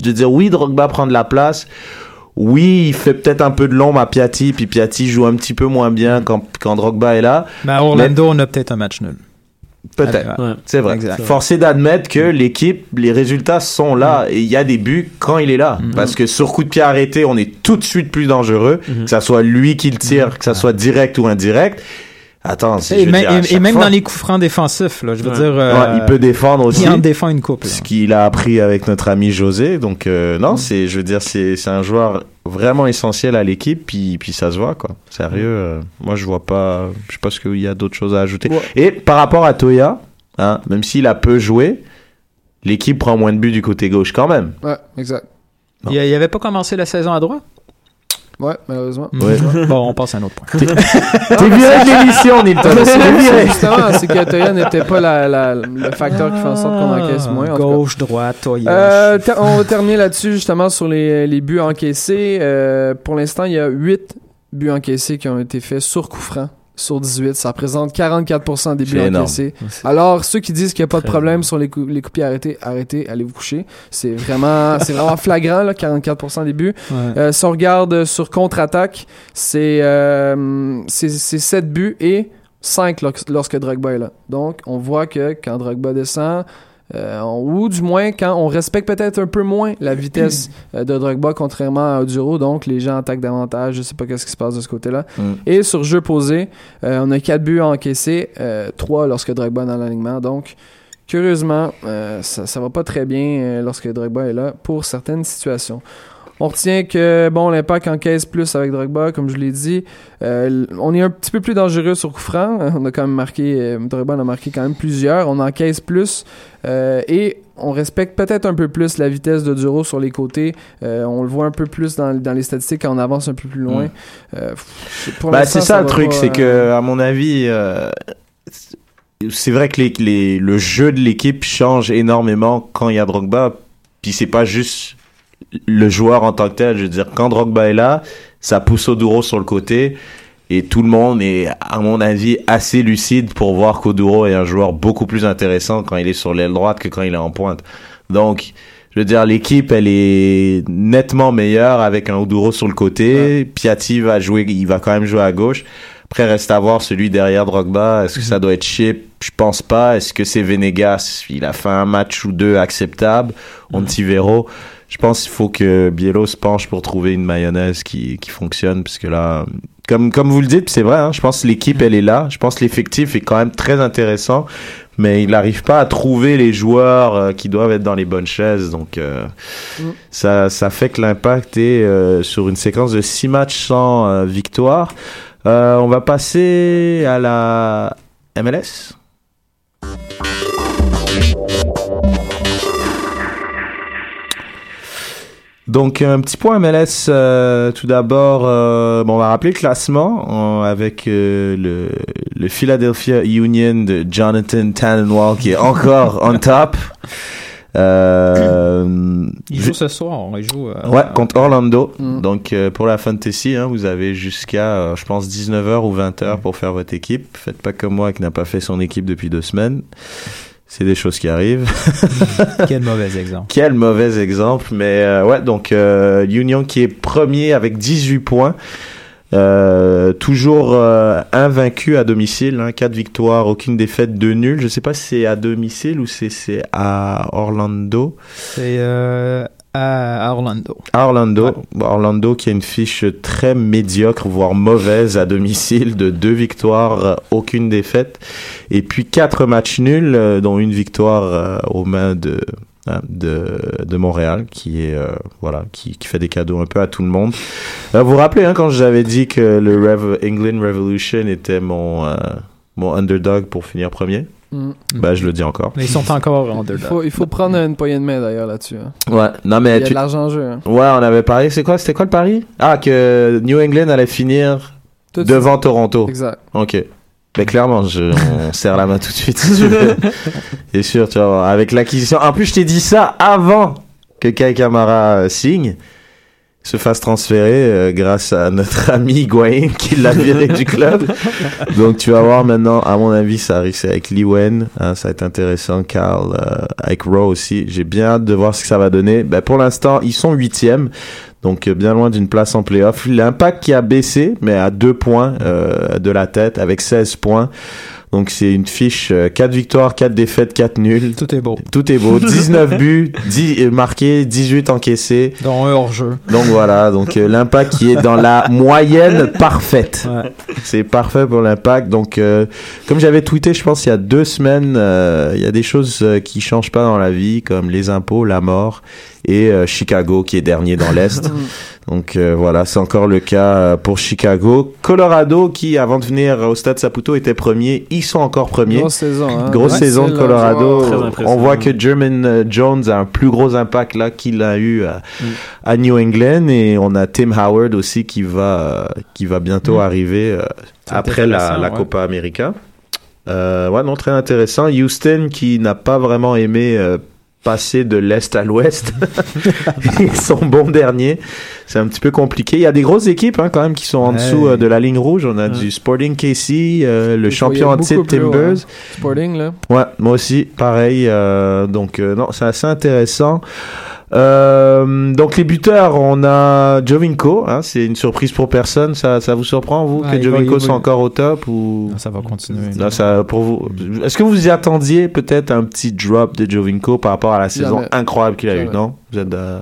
je veux dire, oui, Drogba prend de la place. Oui, il fait peut-être un peu de l'ombre à Piatti, puis Piatti joue un petit peu moins bien quand, quand Drogba est là. Mais à Orlando, on a peut-être un match nul. Peut-être. Ouais. C'est vrai. Exact. Forcé d'admettre que l'équipe, les résultats sont là et il y a des buts quand il est là. Parce que sur coup de pied arrêté, on est tout de suite plus dangereux. Que ça soit lui qui le tire, que ça soit direct ou indirect. Attends, c'est- Et, je veux même- et- même fois- dans les coups francs défensifs, là, je veux Ouais. dire. Ouais, euh, il peut défendre aussi. Il en défend une coupe. là. ce qu'il a appris avec notre ami José. Donc euh, Mm. non, c'est, je veux dire, c'est, c'est un joueur vraiment essentiel à l'équipe. Puis, puis ça se voit quoi. Sérieux, euh, moi je vois pas, je sais pas ce qu'il y a d'autres choses à ajouter. Ouais. Et par rapport à Toya, hein, même s'il a peu joué, l'équipe prend moins de buts du côté gauche quand même. Ouais, exact. Il, il avait pas commencé la saison à droite? Ouais, malheureusement. Ouais. Bon, on passe à un autre point. T'es viré de l'émission, Nilton. T'es viré. justement, c'est que Toya n'était pas la, la- le facteur qui fait en sorte qu'on encaisse moins. en tout cas. Gauche, droite, Toya. Euh, on va terminer là-dessus justement sur les, les buts encaissés. Euh, pour l'instant, il y a 8 buts encaissés qui ont été faits sur coup franc. Sur 18, ça représente 44% des buts encaissés. Alors, ceux qui disent qu'il n'y a pas de problème sur les, coups les coups arrêtés, arrêtez, allez vous coucher. C'est vraiment, c'est vraiment flagrant, là, 44% des buts. Ouais. Euh, si on regarde sur contre-attaque, c'est euh, c'est c'est 7 buts et 5 lors- lorsque Drogba est là. Donc, on voit que quand Drogba descend, euh, ou du moins quand on respecte peut-être un peu moins la vitesse euh, de Drogba contrairement à Oduro, donc les gens attaquent davantage, je sais pas qu'est-ce qui se passe de ce côté-là. Mm. Et sur jeu posé, euh, on a 4 buts encaissés, euh, 3 lorsque Drogba est dans l'alignement, donc curieusement, ça, ça va pas très bien lorsque Drogba est là pour certaines situations. On retient que bon l'impact encaisse plus avec Drogba, comme je l'ai dit. Euh, on est un petit peu plus dangereux sur coup franc. On a quand même marqué, euh, Drogba en a marqué quand même plusieurs. On encaisse plus euh, et on respecte peut-être un peu plus la vitesse de Duro sur les côtés. Euh, on le voit un peu plus dans, dans les statistiques quand on avance un peu plus loin. Mm. Bah, c'est ça, le truc, c'est que, à mon avis, c'est vrai que les, les, le jeu de l'équipe change énormément quand il y a Drogba. Puis c'est pas juste le joueur en tant que tel. Je veux dire, quand Drogba est là, ça pousse Oduro sur le côté. Et tout le monde est, à mon avis, assez lucide pour voir qu'Oduro est un joueur beaucoup plus intéressant quand il est sur l'aile droite que quand il est en pointe. Donc, je veux dire, l'équipe, elle est nettement meilleure avec un Oduro sur le côté. Piatti va jouer, il va quand même jouer à gauche. Après, reste à voir celui derrière Drogba. Est-ce que ça doit être Chip? Je pense pas. Est-ce que c'est Venegas? Il a fait un match ou deux acceptable. Ontivero. Je pense qu'il faut que Biello se penche pour trouver une mayonnaise qui, qui fonctionne, puisque là, comme, comme vous le dites, c'est vrai, hein, je pense que l'équipe, elle est là. Je pense que l'effectif est quand même très intéressant, mais il n'arrive pas à trouver les joueurs euh, qui doivent être dans les bonnes chaises. Donc, euh, Mm. ça, ça fait que l'impact est euh, sur une séquence de six matchs sans euh, victoire. Euh, on va passer à la MLS. Donc un petit point MLS euh, tout d'abord. euh, bon, on va rappeler le classement euh, avec euh, le, le Philadelphia Union de Jonathan Tannenwald qui est encore on top. Euh, Il joue ce soir. Il joue. euh, Ouais, contre Orlando. Mm. Donc, euh, pour la fantasy, hein, vous avez jusqu'à, euh, je pense, 19h ou 20h pour faire votre équipe. Faites pas comme moi qui n'a pas fait son équipe depuis deux semaines. C'est des choses qui arrivent. Quel mauvais exemple. Quel mauvais exemple. Mais euh, ouais, donc euh, Union qui est premier avec 18 points. Euh, toujours euh, invaincu à domicile, hein, 4 victoires, aucune défaite, 2 nuls. Je sais pas si c'est à domicile ou si c'est à Orlando. C'est euh, à Orlando. Orlando, Orlando qui a une fiche très médiocre, voire mauvaise à domicile, de deux victoires, euh, aucune défaite, et puis quatre matchs nuls, euh, dont une victoire euh, aux mains de hein, de, de Montréal, qui est euh, voilà, qui, qui fait des cadeaux un peu à tout le monde. Euh, vous vous rappelez hein, quand j'avais dit que le Rev- England Revolution était mon euh, mon underdog pour finir premier? Mm. Ben, je le dis encore. Mais ils sont encore en Il deux. faut, il faut prendre une poignée de main d'ailleurs là-dessus. hein. Ouais, non Il y mais a tu... de l'argent en jeu. hein. Ouais, on avait parlé, c'est quoi, c'était quoi le pari? Ah, que New England allait finir Tout devant Toronto. Exact. Ok. Mais clairement, je, on serre la main tout de suite. C'est sûr, tu vois, avec l'acquisition. En plus, je t'ai dit ça avant que Kai Kamara euh, signe, se fasse transférer euh, grâce à notre ami Higuain qui l'a viré du club. Donc, tu vas voir maintenant, à mon avis, ça c'est avec Lee Wen. hein, ça va être intéressant. Carl, euh, avec Rowe aussi. J'ai bien hâte de voir ce que ça va donner. Ben, pour l'instant, ils sont huitièmes. Donc euh, bien loin d'une place en playoff. L'impact qui a baissé, mais à deux points euh, de la tête, avec 16 points. Donc c'est une fiche euh, 4 victoires, 4 défaites, 4 nuls. Tout est beau. Tout est beau. 19 buts, 10 euh, marqués, 18 encaissés. Dont un hors-jeu. Donc voilà, donc euh, l'impact qui est dans la moyenne parfaite. Ouais. C'est parfait pour l'impact. Donc euh, comme j'avais tweeté, je pense il y a deux semaines, euh, il y a des choses euh, qui changent pas dans la vie, comme les impôts, la mort et euh, Chicago qui est dernier dans l'Est. Donc euh, voilà, c'est encore le cas euh, pour Chicago. Colorado qui, avant de venir au Stade Saputo, était premier. Ils sont encore premiers. Grosse saison. Hein. Grosse Ouais, saison de Colorado. On voit que Jermaine euh, Jones a un plus gros impact là qu'il a eu à, Mm. à New England et on a Tim Howard aussi qui va qui va bientôt Mm. arriver euh, après la, intéressant, la ouais. Copa América. Euh, ouais, non, très intéressant. Houston qui n'a pas vraiment aimé euh, passer de l'est à l'ouest. Ils sont bons derniers. C'est un petit peu compliqué. Il y a des grosses équipes hein, quand même qui sont en dessous euh, de la ligne rouge. On a Ouais. du Sporting KC, euh, le champion en titre haut, Timbers. hein. Sporting, là. Ouais, moi aussi, pareil. euh, donc euh, non, c'est assez intéressant. Euh, donc les buteurs, on a Jovinko. Hein, c'est une surprise pour personne. Ça, ça vous surprend vous Ouais, que Jovinko soit encore au top ou? Ça va continuer. non, ça pour vous. Est-ce que vous y attendiez peut-être un petit drop de Jovinko par rapport à la saison incroyable qu'il a eu Jamais. Non, vous êtes. euh,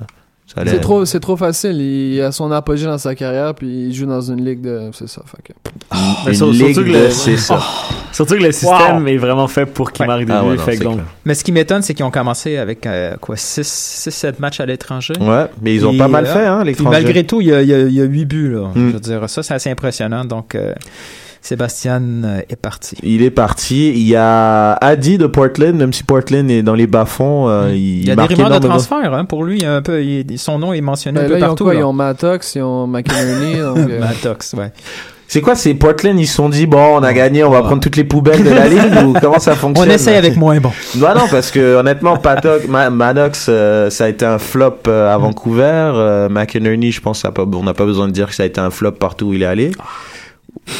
allait- C'est trop, c'est trop facile. Il a son apogée dans sa carrière, puis il joue dans une ligue de. C'est ça. Fait que... Mais Une sur- ligue surtout que de- le- c'est ça. Surtout que le système est vraiment fait pour qu'il Ouais. marque des Ah buts. ouais, fait donc. Mais ce qui m'étonne, c'est qu'ils ont commencé avec euh, quoi 6-7 matchs à l'étranger. Ouais, mais ils ont Et, pas mal euh, fait, hein, Puis l'étranger. malgré tout, il y a, il y a, il y a 8 buts. Là. Mm. Je veux dire, ça, c'est assez impressionnant. Donc, euh, Sébastien euh, est parti. Il est parti. Il y a Adi de Portland, même si Portland est dans les bas-fonds, euh, il, Il y a des rumeurs de transfert hein, pour lui. Un peu, il- son nom est mentionné Ben un là, peu ils ont partout. quoi? là. Ils ont Mattox, ils ont McInerney. euh, Mattox, ouais. C'est quoi, c'est Portland, ils se sont dit, bon, on a gagné, on va prendre toutes les poubelles de la ligue, ou comment ça On fonctionne? essaye avec moins bon. Bah non, parce que honnêtement, Patoc, Ma- euh, ça a été un flop euh, à Vancouver. Euh, McInerney, je pense, ça a pas, on n'a pas besoin de dire que ça a été un flop partout où il est allé.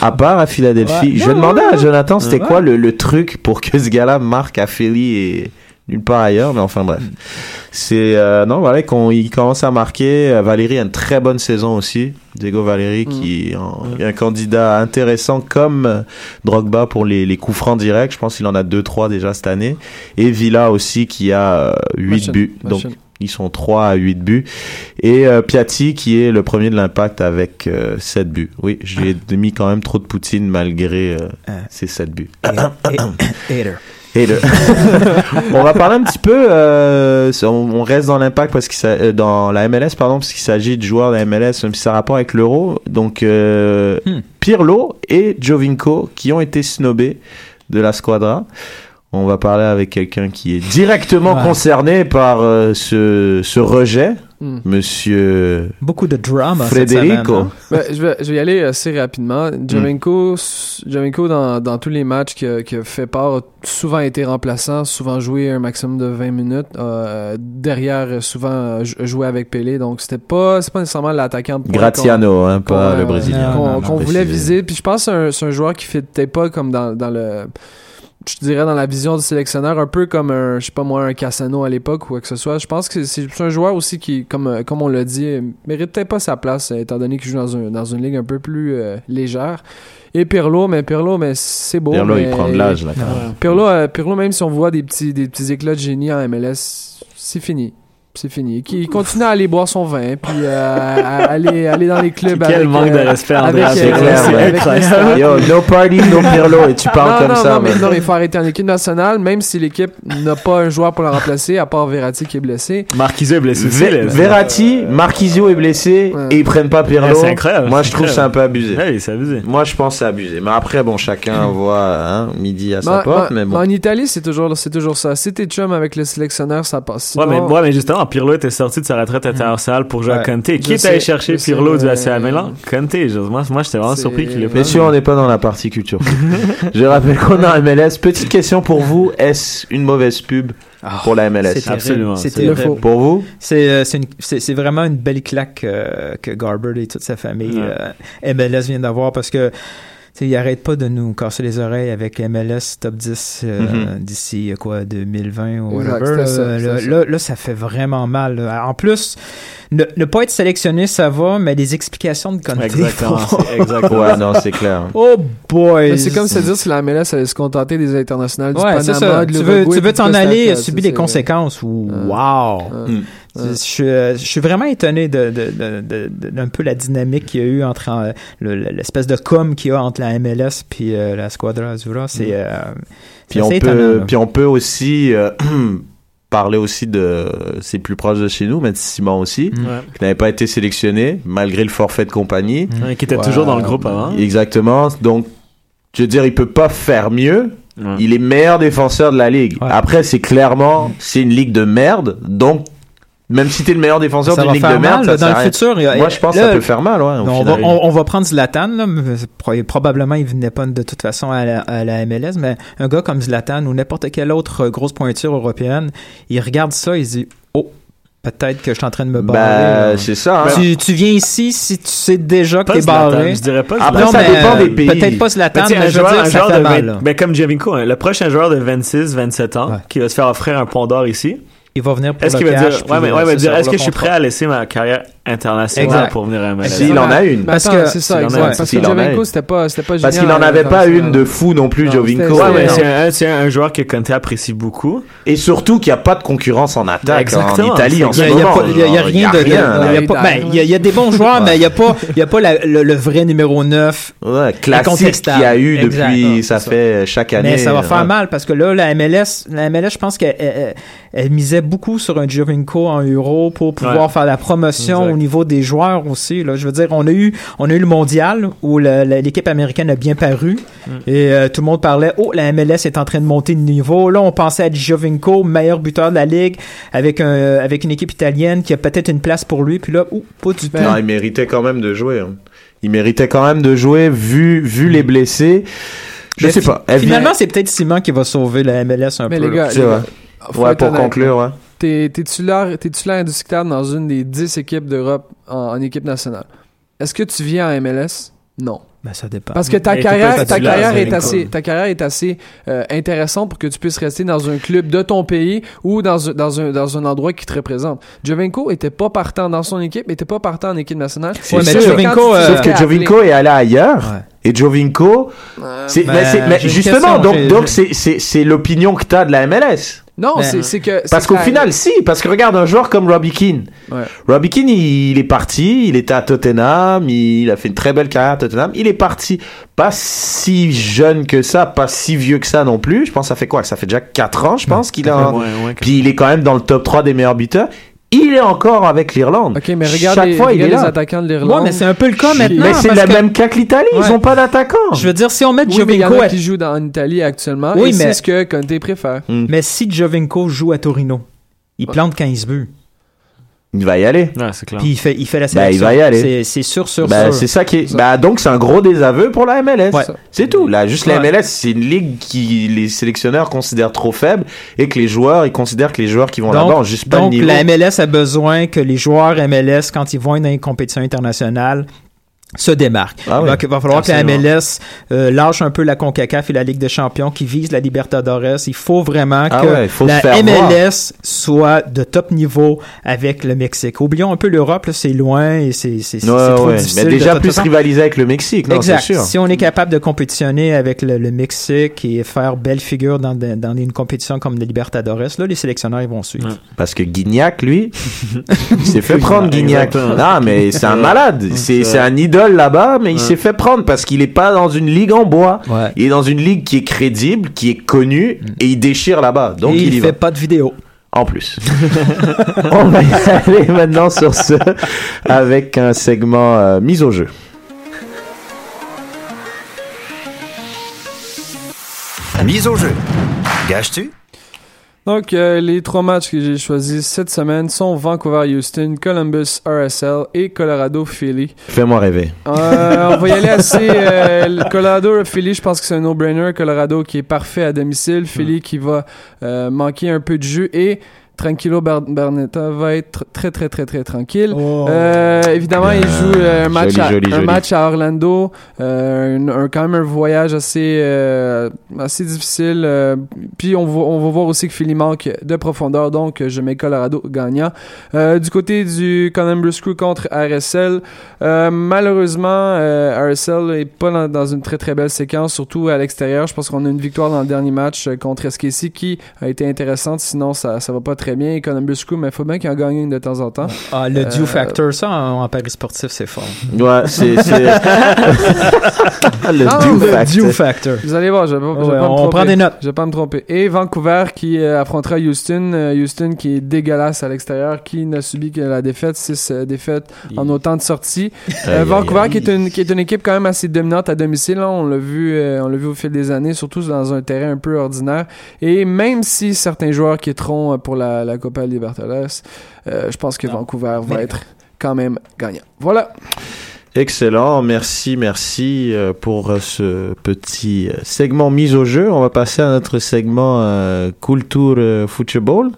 À part à Philadelphie. Ouais. Je demandais à Jonathan, c'était Ouais. quoi le, le truc pour que ce gars-là marque à Philly et nulle part ailleurs, mais enfin bref. C'est euh, non voilà qu'on il commence à marquer. Euh, Valérie a une très bonne saison aussi. Diego Valérie qui est un candidat intéressant comme euh, Drogba pour les, les coups francs directs. Je pense qu'il en a deux trois déjà cette année. Et Villa aussi qui a euh, 8 Machine, buts. Donc. Ils sont 3 à 8 buts. Et euh, Piatti qui est le premier de l'impact avec euh, 7 buts. Oui, je lui ai mis quand même trop de poutine malgré euh, Ah. ses 7 buts. Hater. Le- on va parler un petit peu. euh, on, on reste dans l'impact parce s'a- euh, dans la MLS pardon parce qu'il s'agit de joueurs de la MLS même si ça a rapport avec l'euro. Donc euh, Hmm. Pirlo et Jovinko qui ont été snobés de la squadra. On va parler avec quelqu'un qui est directement Ouais. concerné par euh, ce, ce rejet, Hmm. Monsieur Beaucoup de drama. cette Federico. semaine, hein. Ben, je, vais, je vais y aller assez rapidement. Jovenko, Jovenko dans, dans tous les matchs qui a, qui a fait part, a souvent été remplaçant, souvent joué un maximum de 20 minutes. euh, derrière, euh, souvent jou- joué avec Pelé. Donc, c'était pas, c'est pas nécessairement l'attaquant Gratiano, hein, pas qu'on- le Brésilien. non, qu'on non, qu'on non, voulait préciser. viser. Puis je pense que c'est un, c'est un joueur qui fitait pas comme dans, dans le je dirais dans la vision du sélectionneur un peu comme un je sais pas moi un Cassano à l'époque ou quoi que ce soit je pense que c'est un joueur aussi qui comme euh, comme on l'a dit mérite peut-être pas sa place euh, étant donné qu'il joue dans, un, dans une ligue un peu plus euh, légère et Pirlo mais Pirlo mais c'est beau Pirlo, mais- il prend de l'âge là. quand même. Pirlo, euh, Pirlo, même si on voit des petits, des petits éclats de génie en MLS, c'est fini. C'est fini. Qui continue à aller boire son vin, puis euh, à aller, aller dans les clubs. Quel avec, manque de euh, respect, avec, André. c'est euh, clair, stars. Yo, no party, no Pirlo, et tu parles non, comme non, ça. non, mais, non, mais il faut arrêter en équipe nationale, même si l'équipe n'a pas un joueur pour le remplacer, à part Verratti qui est blessé. Marquisio est blessé aussi. Ve- là. Verratti, Marquisio est blessé Ouais. et ils prennent pas Pirlo. Ouais, c'est incroyable, Moi, c'est je trouve que c'est un peu abusé. Ouais, c'est abusé. Moi, je pense que c'est abusé. Mais après, bon, chacun voit hein, midi à sa Mais- porte, mais- mais bon. mais en Italie, c'est toujours, c'est toujours ça. Si t'es chum avec le sélectionneur, ça passe. Ouais, mais, ouais, mais justement, Pirlo était sorti de sa retraite internationale pour jouer à. Conte. Qui Je est allé chercher sais, Pirlo du AC Milan? Conte. Je- Moi, moi j'étais vraiment surpris qu'il ait pas. Messieurs, on n'est pas dans la partie culture. je rappelle qu'on a MLS. Petite question pour vous. Est-ce une mauvaise pub Ah, pour la MLS? Absolument, c'est le faux. Pour vous? C'est euh, c'est une- c'est- c'est vraiment une belle claque euh, que Garber et toute sa famille Ouais. euh, MLS vient d'avoir parce que sais, ils arrêtent pas de nous casser les oreilles avec MLS top 10 euh, Mhm. d'ici euh, quoi 2020 ou whatever. là, ça. là, là, ça fait vraiment mal. là. En plus, ne, ne pas être sélectionné, ça va, mais les explications de Conte. Exactement. exactement. Ouais, non, c'est clair. oh boy. Mais c'est comme se dire si la MLS allait se contenter des internationales du Ouais, Panama, ça. de Tu veux, t'en aller, subir les conséquences. Wow. Mm. Je, je, je suis vraiment étonné de, de, de, de- de- d'un peu la dynamique qu'il y a eu entre euh, le- le- l'espèce de com qu'il y a entre la MLS puis euh, la Squadra. C'est, euh, c'est Puis on, assez peut, étonnant, là. puis on peut aussi euh, parler aussi de. C'est plus proche de chez nous, mais de Simon aussi, Mm. Ouais. qui n'avait pas été sélectionné, malgré le forfait de compagnie. Ouais, Qui était toujours dans le groupe avant. Exactement. Donc, je veux dire, il peut pas faire mieux. Il est meilleur défenseur de la ligue. Ouais. Après, c'est clairement, c'est une ligue de merde. Donc, même si t'es le meilleur défenseur d'une ligue de merde, mal ça là, dans sert le rien. futur. il y a- Moi, je pense là, que ça peut faire mal, ouais. au on, va, on, on va prendre Zlatan, là, probablement il venait pas de toute façon à la, à la MLS, mais un gars comme Zlatan ou n'importe quelle autre euh, grosse pointure européenne, il regarde ça, il se dit Oh, peut-être que je suis en train de me barrer. Bah, là. c'est ça. hein. tu, tu viens ici si tu sais déjà que t'es barré. Je dirais pas Après, Non, ça mais, dépend euh, des pays. Peut-être pas Zlatan, Mais sais, mais un je veux joueur, dire, un ça joueur fait de mal. 20 là. ben, comme Javinko, hein, le prochain joueur de 26, 27 ans, Ouais. qui va se faire offrir un pont d'or ici. Il va venir pour Est-ce le qu'il va cash, dire, ouais, mais, ouais, c'est dire, est-ce que je suis prêt à laisser ma carrière? Internationale Exact. pour venir à MLS? S'il en a une. Parce que- c'est ça, s'il en a- exact. Parce que c'était pas, c'était pas Parce qu'il n'en avait pas l'international. une de fou non plus, Non, Jovinko. Ouais, mais c'est un, joueur que Conte apprécie beaucoup. Et surtout qu'il n'y a pas de concurrence en attaque Exactement. en Italie en Il ce moment. pas- il y a- rien de, de- rien, il y là. a pas- ben, il y a- des bons joueurs, mais il y a pas, il y a pas la- le, vrai numéro 9. Ouais, classique qu'il y a eu depuis, ça fait chaque année. Mais ça va faire mal parce que là, la MLS, la MLS, je pense qu'elle elle, elle misait beaucoup sur un Jovinko en euro pour pouvoir Ouais. faire la promotion Exact. Au niveau des joueurs aussi. Là. Je veux dire, on a eu, on a eu le mondial où l'équipe américaine a bien paru Mm. et euh, tout le monde parlait, oh, la MLS est en train de monter de niveau. Là, on pensait à Jovinko, meilleur buteur de la ligue, avec un, avec une équipe italienne qui a peut-être une place pour lui. Puis là, ouh, pas du tout. Non, il méritait quand même de jouer. hein. Il méritait quand même de jouer vu, vu les blessés. Je Mais sais pas. Vient- Finalement, c'est peut-être Simon qui va sauver la MLS un Mais peu. les gars, les gars, Ouais, pour honnête, conclure, ouais. T'es titulaire, t'es titulaire indiscutable dans une des 10 équipes d'Europe en, en équipe nationale? Est-ce que tu viens en MLS? Non. Ben, ça dépend. Parce que ta Et carrière, ta carrière est assez, ta carrière est assez euh, intéressante pour que tu puisses rester dans un club de ton pays ou dans un, dans un, dans un endroit qui te représente. Jovenko était pas partant dans son équipe, était pas partant en équipe nationale. Ouais, mais Jovinko, tu euh, Sauf que Jovinko est allé ailleurs. Ouais. Et Jovinko, c'est, ben, mais c'est- une justement, question, donc, donc c'est, c'est, c'est l'opinion que t'as de la MLS. Non, Ben, c'est c'est que. Parce qu'au final, si, parce que regarde un joueur comme Robbie Keane. Ouais. Robbie Keane, il, il est parti, il était à Tottenham, il a fait une très belle carrière à Tottenham. Il est parti, pas si jeune que ça, pas si vieux que ça non plus. Je pense que ça fait quoi? Ça fait déjà 4 ans, je pense qu'il a. Ouais, ouais, Puis il est quand même dans le top 3 des meilleurs buteurs. Il est encore avec l'Irlande. Ok, mais regarde, Chaque les, fois, il est les là. attaquants de l'Irlande. Ouais, mais c'est un peu le cas maintenant. Mais c'est la que- même cas que l'Italie, ils Ouais. ont pas d'attaquant. Je veux dire, si on met Oui, mais il y en Jovinko, a à- qui dans, en Italie actuellement. Oui, et mais- c'est ce que Conte préfère. mais si Jovinko joue à Torino, il plante 15 buts. Il va y aller. Ouais, c'est clair. Puis il fait, il fait la Ben, sélection. il va y aller. C'est, c'est sûr, sûr, Bah, sûr. c'est ça qui est. Ça. Bah, donc, c'est un gros désaveu pour la MLS. Ouais. C'est tout. Là, juste la. MLS, c'est une ligue qui les sélectionneurs considèrent trop faible et que les joueurs, ils considèrent que les joueurs qui vont Donc- là-bas ont juste pas Donc, de niveau. la MLS a besoin que les joueurs MLS, quand ils vont dans les compétitions internationales, se démarque. Ah oui, Donc, il va falloir que la. MLS euh, lâche un peu la CONCACAF et la Ligue des champions qui vise la Libertadores. Il faut vraiment Ah que ouais, faut la MLS soit de top niveau avec le Mexique. Oublions un peu l'Europe, c'est loin et c'est Ouais, trop ouais. difficile. Mais déjà plus rivaliser avec le Mexique, non, Exact. sûr. Si on est capable de compétitionner avec le, le Mexique et faire belle figure dans, de- dans une compétition comme le Libertadores, là, les sélectionneurs ils vont suivre. Parce que Guignac, lui, il s'est fait prendre Guignac. Non, mais c'est un malade. C'est c'est un idole là-bas, mais il s'est fait prendre parce qu'il est pas dans une ligue en bois. Ouais. Il est dans une ligue qui est crédible, qui est connue, et il déchire là-bas. Donc et il, il, y fait va. pas de vidéo. En plus. On va y aller maintenant sur ce avec un segment euh, mise au jeu. Mise au jeu. Gages-tu? Donc, euh, les trois matchs que j'ai choisis cette semaine sont Vancouver-Houston, Columbus RSL et Colorado-Philly. Fais-moi rêver. Euh, on va y aller assez. euh, le Colorado Philly, je pense que c'est un no-brainer. Colorado qui est parfait à domicile. Philly qui va euh, manquer un peu de jeu et Tranquilo Bar- Barnetta va être très très très très tranquille. Euh, évidemment, il joue euh, un match, joli, à, joli, un joli. match à Orlando, euh, un, un- quand même un voyage assez euh, assez difficile. euh, puis on va on va voir aussi que Philly manque de profondeur, donc je mets Colorado gagnant. Euh, du côté du Columbus Crew contre RSL, euh, malheureusement, euh, RSL est pas dans, dans une très très belle séquence, surtout à l'extérieur. Je pense qu'on a une victoire dans le dernier match contre SKC qui a été intéressante. Sinon, ça ça va pas très bien. Et Columbus Crew, mais il faut bien qu'il en gagne une de temps en temps. Ah, le Euh, due factor, ça, en, en paris sportif, c'est fort. Ouais, c'est c'est- le Non. Due factor. Vous allez voir, je vais pas, je vais Ouais, pas me on tromper. prend des notes. Je vais pas me tromper. Et Vancouver qui euh, affrontera Houston. Euh, Houston qui est dégueulasse à l'extérieur, qui n'a subi que la défaite, six euh, défaites en autant de sorties. Euh, Vancouver qui est une qui est une équipe quand même assez dominante à domicile. hein. on l'a vu, euh, on l'a vu au fil des années, surtout dans un terrain un peu ordinaire. Et même si certains joueurs quitteront euh, pour la, la Copa Libertadores, euh, je pense que Vancouver va Mais- être quand même gagnant. Voilà. Excellent, merci, merci euh, pour euh, ce petit segment mise au jeu. On va passer à notre segment euh, Culture Football.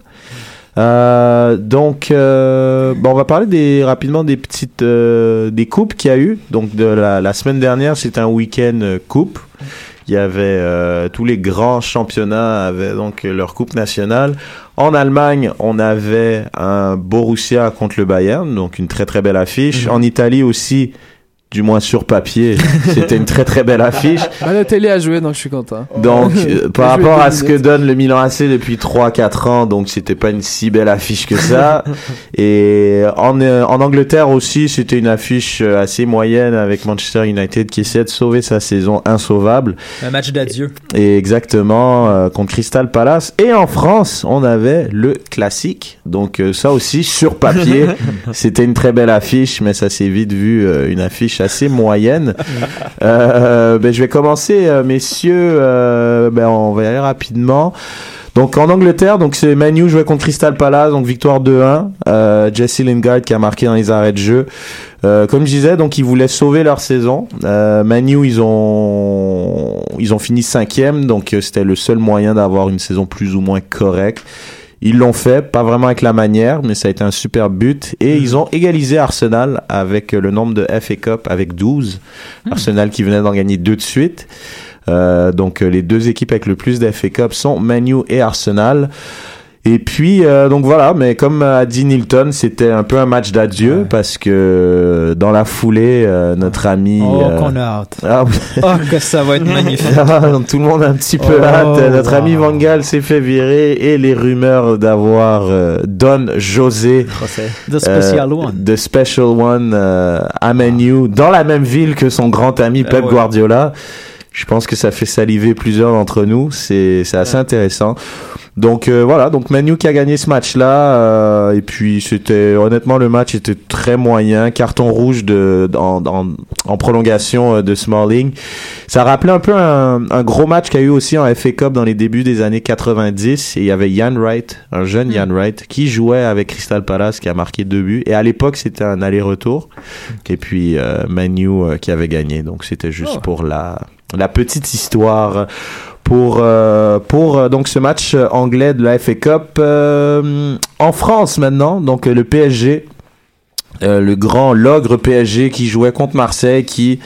Euh, donc, euh, bon, on va parler des, rapidement des petites euh, des coupes qu'il y a eu. Donc, de la, la semaine dernière, c'était un week-end coupe. Il y avait euh, tous les grands championnats avaient donc leur coupe nationale. En Allemagne, on avait un Borussia contre le Bayern, donc une très très belle affiche. En Italie aussi, du moins sur papier, c'était une très très belle affiche. Ben, télé a joué, donc je suis content. Donc, euh, par rapport à ce que donne le Milan AC depuis 3-4 ans, donc c'était pas une si belle affiche que ça. Et en, euh, en Angleterre aussi, c'était une affiche euh, assez moyenne avec Manchester United qui essaie de sauver sa saison insauvable. Un match d'adieu. Et exactement euh, contre Crystal Palace. Et en France, on avait le classique. Donc euh, ça aussi, sur papier, c'était une très belle affiche, mais ça s'est vite vu euh, une affiche assez moyenne. Euh, ben, je vais commencer, euh, messieurs. euh, ben, on va y aller rapidement. Donc en Angleterre, donc c'est Manu jouait contre Crystal Palace, donc victoire 2-1. Euh, Jesse Lingard qui a marqué dans les arrêts de jeu. Euh, comme je disais, donc ils voulaient sauver leur saison. Euh, Manu, ils ont ils ont fini cinquième, donc c'était le seul moyen d'avoir une saison plus ou moins correcte. Ils l'ont fait, pas vraiment avec la manière, mais ça a été un super but. Et ils ont égalisé Arsenal avec euh, le nombre de FA Cup avec 12. Arsenal qui venait d'en gagner deux de suite. Euh, donc euh, les deux équipes avec le plus de FA Cup sont Manu et Arsenal. Et puis euh, donc voilà, mais comme a dit Nilton, c'était un peu un match d'adieu Ouais. parce que euh, dans la foulée, euh, notre ami Oh, euh, qu'on a hâte. ah, Oh, que ça va être magnifique. ah, tout le monde a un petit peu Oh, hâte. Notre ami. Van Gaal s'est fait virer et les rumeurs d'avoir euh, Don José The Special One. The Special One euh, à Manu dans la même ville que son grand ami Pep ouais. Guardiola. Je pense que ça fait saliver plusieurs d'entre nous. C'est c'est assez intéressant. Donc euh, voilà, donc Manu qui a gagné ce match-là. euh, et puis c'était honnêtement le match était très moyen. Carton rouge de en, en, en prolongation euh, de Smalling. Ça rappelait un peu un, un gros match qu'il y a eu aussi en FA Cup dans les débuts des années 90. Et il y avait Ian Wright, un jeune Ian Wright, qui jouait avec Crystal Palace, qui a marqué deux buts. Et à l'époque, c'était un aller-retour. Et puis euh, Manu euh, qui avait gagné. Donc c'était juste Oh. pour la, la petite histoire. Pour, euh, pour euh, donc ce match euh, anglais de la FA Cup en France maintenant, donc le PSG le grand l'ogre PSG qui jouait contre Marseille, qui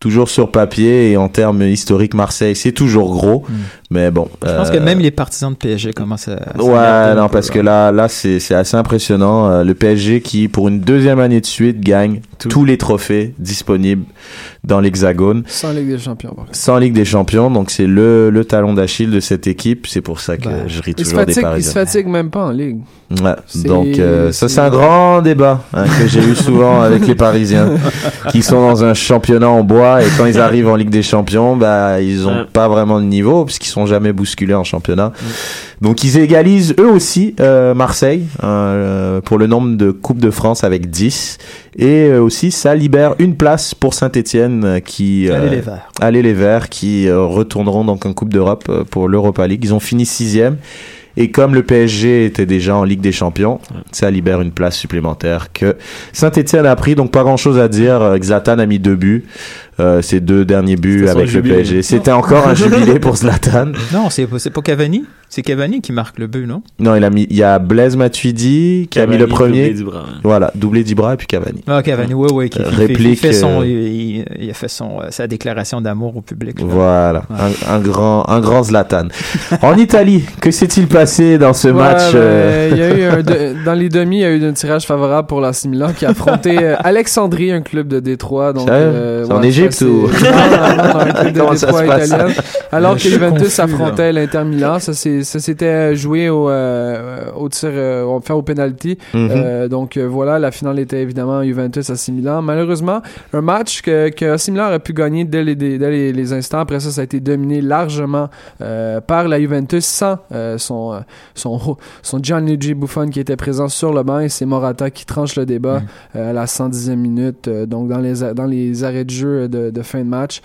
toujours sur papier et en termes historiques, Marseille, c'est toujours gros. Mais bon. Je pense que même les partisans de PSG commencent à. à Ouais, non, peu, parce que là. là, c'est, c'est assez impressionnant. Euh, le PSG qui, pour une deuxième année de suite, gagne tous les trophées disponibles dans l'Hexagone. Sans Ligue des Champions. par contre. Sans Ligue des Champions, donc c'est le, le talon d'Achille de cette équipe. C'est pour ça que Ben, je ris toujours des fatigue, il se Parisiens. fatigue même pas en Ligue. Ouais, donc euh, ça c'est- c'est un grand débat hein, que j'ai eu souvent avec les Parisiens qui sont dans un championnat en bois et quand ils arrivent en Ligue des Champions, bah ils ont Ouais. pas vraiment de niveau puisqu'ils sont jamais bousculés en championnat. Donc ils égalisent eux aussi euh, Marseille euh, pour le nombre de coupes de France avec 10 et euh, aussi ça libère une place pour Saint-Étienne qui Allez les Verts. Allez les Verts qui retourneront donc en Coupe d'Europe pour l'Europa League. Ils ont fini sixième. Et comme le PSG était déjà en Ligue des Champions, ça libère une place supplémentaire que Saint-Etienne a pris. Donc pas grand-chose à dire. Zlatan a mis deux buts. Euh, ses deux derniers buts avec le jubilé. PSG. C'était encore un jubilé pour Zlatan. Non, c'est c'est pas Cavani. C'est Cavani qui marque le but, non? Non, il a mis. Il y a Blaise Matuidi qui a mis le premier. doublé bras. Voilà, doublé d'Ibra et puis Cavani. Ah, Cavani, oui, oui. Qui, Euh, il fait- il réplique, fait son, euh, il, a fait son, euh, sa déclaration d'amour au public. là. Voilà, un, un grand, un grand Zlatan. en Italie, que s'est-il passé dans ce Ouais, match ben, euh, il y a eu un de- dans les demi, il y a eu un tirage favorable pour l'AC Milan qui a affronté euh, Alexandrie, un club de Détroit. Donc, euh, en ouais, Égypte Comment ça se passe? italien. Alors que Juventus affrontait l'Inter Milan, ça s'était joué au, euh, au tir, euh, enfin au penalty. Mhm. Euh, donc euh, voilà, la finale était évidemment Juventus AC Milan. Malheureusement, un match que, que Milan aurait pu gagner dès les, dès les, les instants. Après ça, ça a été dominé largement euh, par la Juventus sans euh, son, euh, son, son Gianluigi Buffon qui était présent sur le banc et c'est Morata qui tranche le débat euh, à la 110e minute, euh, donc dans les, a- dans les arrêts de jeu de, de fin de match.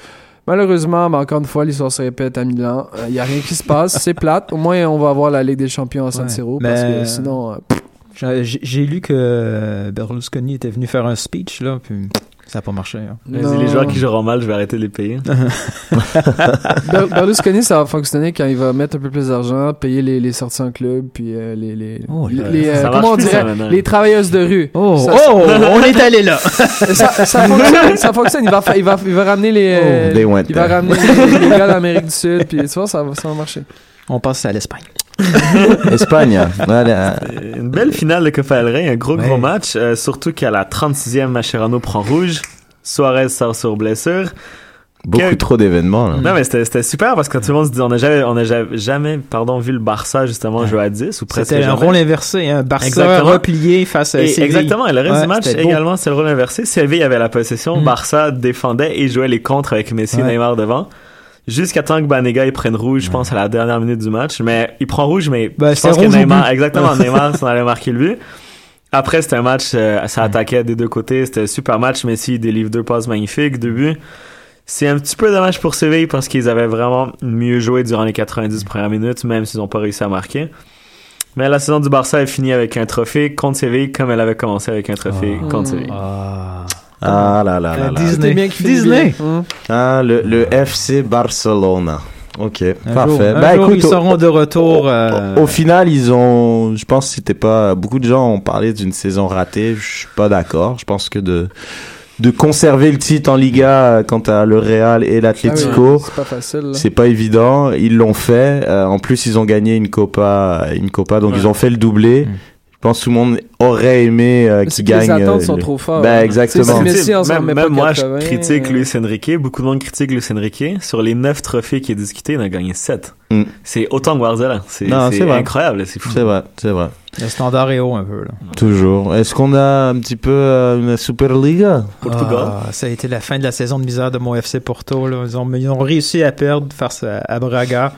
Malheureusement, ben, encore une fois, l'histoire se répète à Milan. Il n'y a rien qui se passe. C'est plate. Au moins, on va avoir la Ligue des Champions à San Ouais. Siro. Mais- Parce que sinon, euh, J'ai lu que euh, Berlusconi était venu faire un speech, là, puis ça n'a pas marché. hein. Les joueurs qui joueront mal, je vais arrêter de les payer. Ber- Berlusconi, ça va fonctionner quand il va mettre un peu plus d'argent, payer les, les sorties en club, puis euh, les, les, Oh, les, euh, comment on ça, les travailleuses de rue. Oh, Ça- oh, on est allé là. ça, ça fonctionne, ça fonctionne. Il va, il va, il va ramener les, Oh, they went il va ramener les, les gars d'Amérique du Sud, puis tu vois, ça va, ça va marcher. On passe à l'Espagne. Espagne. Voilà. Une belle finale de Copa del Rey, un gros Ouais. gros match, euh, surtout qu'à la 36e, Mascherano prend rouge, Suarez sort sur blessure. Beaucoup Quel- trop d'événements. là. Non mais c'était c'était super parce que tout le monde se dit on a jamais on a jamais, jamais, pardon vu le Barça justement jouer à 10 ou presque C'était un rôle inversé, un Barça Exactement. replié face à Et Séville. exactement, et le reste Ouais, du match également c'est le rôle inversé. Séville avait la possession, Mm. Barça défendait et jouait les contres avec Messi et Ouais. Neymar devant. Jusqu'à temps que Banega il prenne rouge, je pense à la dernière minute du match, mais il prend rouge mais Ben, je pense que Neymar exactement Neymar s'en allait marquer le but. Après c'était un match euh, ça attaquait des deux côtés, c'était un super match, Messi délivre deux passes magnifiques, deux buts. C'est un petit peu dommage pour Séville parce qu'ils avaient vraiment mieux joué durant les 90 premières minutes, même s'ils n'ont pas réussi à marquer. Mais la saison du Barça est finie avec un trophée contre Séville comme elle avait commencé avec un trophée Ah. contre Séville. Ah. Ah là là là là. Disney. Bien Disney. bien. Hum. Ah, le, le FC Barcelona. Ok, Un parfait. jour, un Ben, jour, écoute, ils au- seront de retour. au, euh, au- au final, ils ont, je pense que c'était pas, beaucoup de gens ont parlé d'une saison ratée. Je suis pas d'accord. Je pense que de, de conserver le titre en Liga euh, quant à le Real et Ah oui, l'Atlético, c'est pas facile. là. c'est pas évident. Ils l'ont fait. Euh, en plus, ils ont gagné une Copa, une Copa, donc Ouais. ils ont fait le doublé. Mm. Je pense que tout le monde aurait aimé euh, c'est que les attentes euh, sont le- trop fortes. Ben, hein. exactement. Même, remet même pas moi, 80, je critique euh, Luis Enrique. Beaucoup de monde critique Luis Enrique. Sur les 9 trophées qu'il a discutés, il en a gagné 7. Mm. C'est autant que Guardiola. C'est Non, c'est c'est vrai. incroyable. C'est fou. C'est vrai, c'est vrai. Le standard est haut un peu. Là. Toujours. Est-ce qu'on a un petit peu euh, une Superliga? Portugal. Ah, ça a été la fin de la saison de misère de mon FC Porto. Là. Ils, ont, ils ont réussi à perdre face à, à Braga.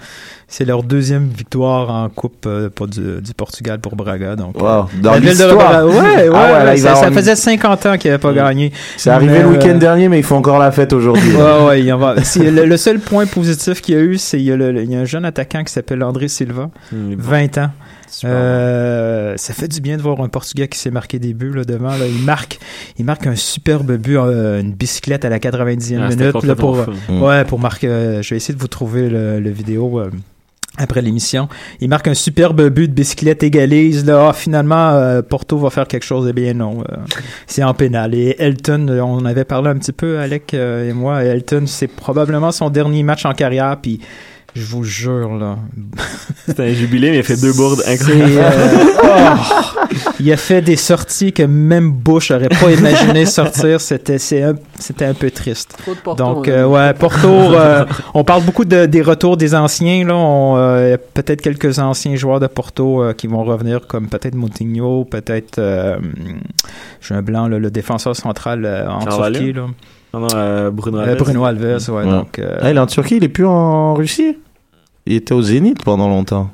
C'est leur deuxième victoire en Coupe euh, pour du, du Portugal pour Braga. Donc, euh, Wow. Dans la ville de l'histoire. Braga- Ouais, ouais, Ah ouais, là, ouais, ça, faisait 50 ans qu'ils n'avaient pas gagné. C'est arrivé le week-end euh, dernier, mais ils font encore la fête aujourd'hui. Ouais, ouais, il y en va. Le, le seul point positif qu'il y a eu, c'est il y, a y un jeune attaquant qui s'appelle André Silva, Mm, bon. 20 ans. Super Euh, ça fait du bien de voir un Portugais qui s'est marqué des buts là, devant. Là. Il marque, il marque un superbe but, euh, une bicyclette à la 90e Ah, minute là, pour, fou. Mm. ouais, pour marquer. euh, je vais essayer de vous trouver le, le vidéo. Après l'émission. Il marque un superbe but de bicyclette égalise. Là, Ah, finalement, euh, Porto va faire quelque chose. Eh bien non, euh, c'est en pénal. Et Elton, euh, on avait parlé un petit peu, Alec euh, et moi. Elton, c'est probablement son dernier match en carrière. Puis je vous jure là, C'était un jubilé, mais il a fait deux bourdes c'est, incroyables. euh, oh, il a fait des sorties que même Bush aurait pas imaginé sortir. C'était, c'est un- c'était un peu triste. Trop de Porto, Donc, on a euh, ouais, Porto, euh, on parle beaucoup de, des retours des anciens. Là, On, euh, y a peut-être quelques anciens joueurs de Porto euh, qui vont revenir, comme peut-être Moutinho, peut-être, euh, j'ai un blanc, là, le défenseur central euh, en Carvalho? Turquie. Là. Non, euh, Bruno Euh, Alves. Bruno Alves, ouais. Ouais. Donc, euh, Ah, il est en Turquie, il est plus en Russie? Il était au Zénith pendant longtemps.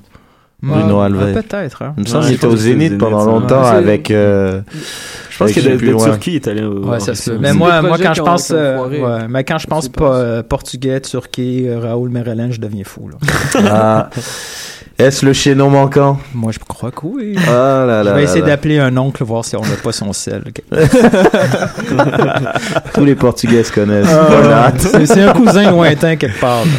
Bruno ouais, Alves. Peut-être. Hein. Il me semble qu'il était au Zénith pendant longtemps avec. euh, Je pense que de. Turquie, est allé au. Ouais, ça se Mais moi, moi, quand je pense, euh, ouais, mais quand je pense pas euh, portugais, turquie, Raoul Merelin, je deviens fou. Là. ah. Est-ce le chaînon manquant? Moi, je crois que oui. Ah là Je vais là essayer d'appeler un oncle, voir si on n'a pas son sel. Tous les Portugais se connaissent. Ah, c'est c'est un cousin lointain quelque part. là.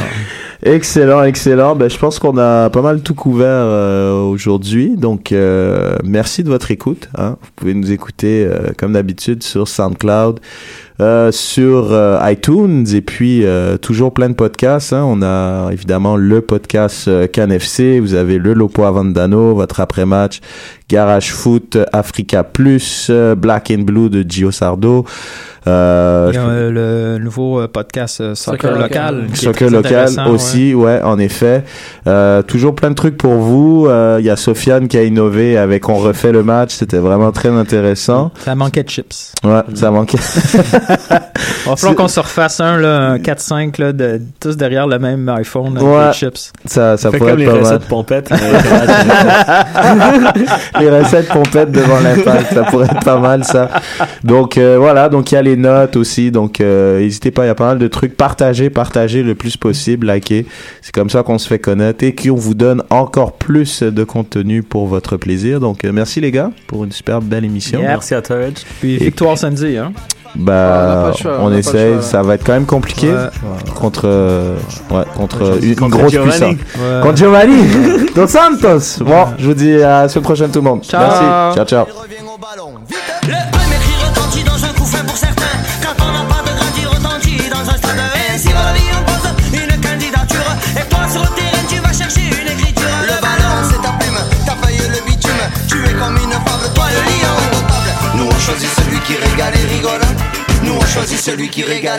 Excellent, excellent. Ben, je pense qu'on a pas mal tout couvert euh, aujourd'hui. Donc, euh, merci de votre écoute. hein. Vous pouvez nous écouter euh, comme d'habitude sur SoundCloud, euh, sur euh, iTunes et puis euh, toujours plein de podcasts. hein. On a évidemment le podcast CanFC. Vous avez le Lopo Avandano, votre après-match, Garage Foot, Africa Plus, euh, Black and Blue de Gio Sardo. Euh, Il y a euh, le nouveau euh, podcast euh, Soccer, Soccer Local. Soccer local aussi, ouais. en effet. Euh, toujours plein de trucs pour vous. Euh, Il y a Sofiane qui a innové avec On refait le match. C'était vraiment très intéressant. Ça manquait de chips. Ouais, ça manquait. Il va falloir qu'on se refasse un, là, un 4-5, là, de, tous derrière le même iPhone avec Ouais. des chips. Ça, ça Fait pourrait comme les être mal. recettes pompettes. les recettes pompettes devant l'impact, ça pourrait être pas mal ça. Donc euh, voilà, donc il y a les notes aussi, donc euh, n'hésitez pas, il y a pas mal de trucs, partagez, partagez le plus possible, likez. C'est comme ça qu'on se fait connaître et qu'on vous donne encore plus de contenu pour votre plaisir. Donc euh, merci les gars pour une superbe belle émission. Merci à Turridge. Puis victoire samedi, hein. Ah, on Bah, choix, on essaye, ça va être quand même compliqué Ouais. contre, euh, ouais, contre une, une Contre grosse Giovanni. puissance. Ouais. Contre Giovanni Dos Santos. Bon, je vous dis à la semaine prochaine tout le monde. Ciao. Merci. Ciao, ciao. Le premier cri retentit dans un coup fin pour certains. Quand on n'a pas de grade, il retentit dans un stade. Choisit celui qui régale.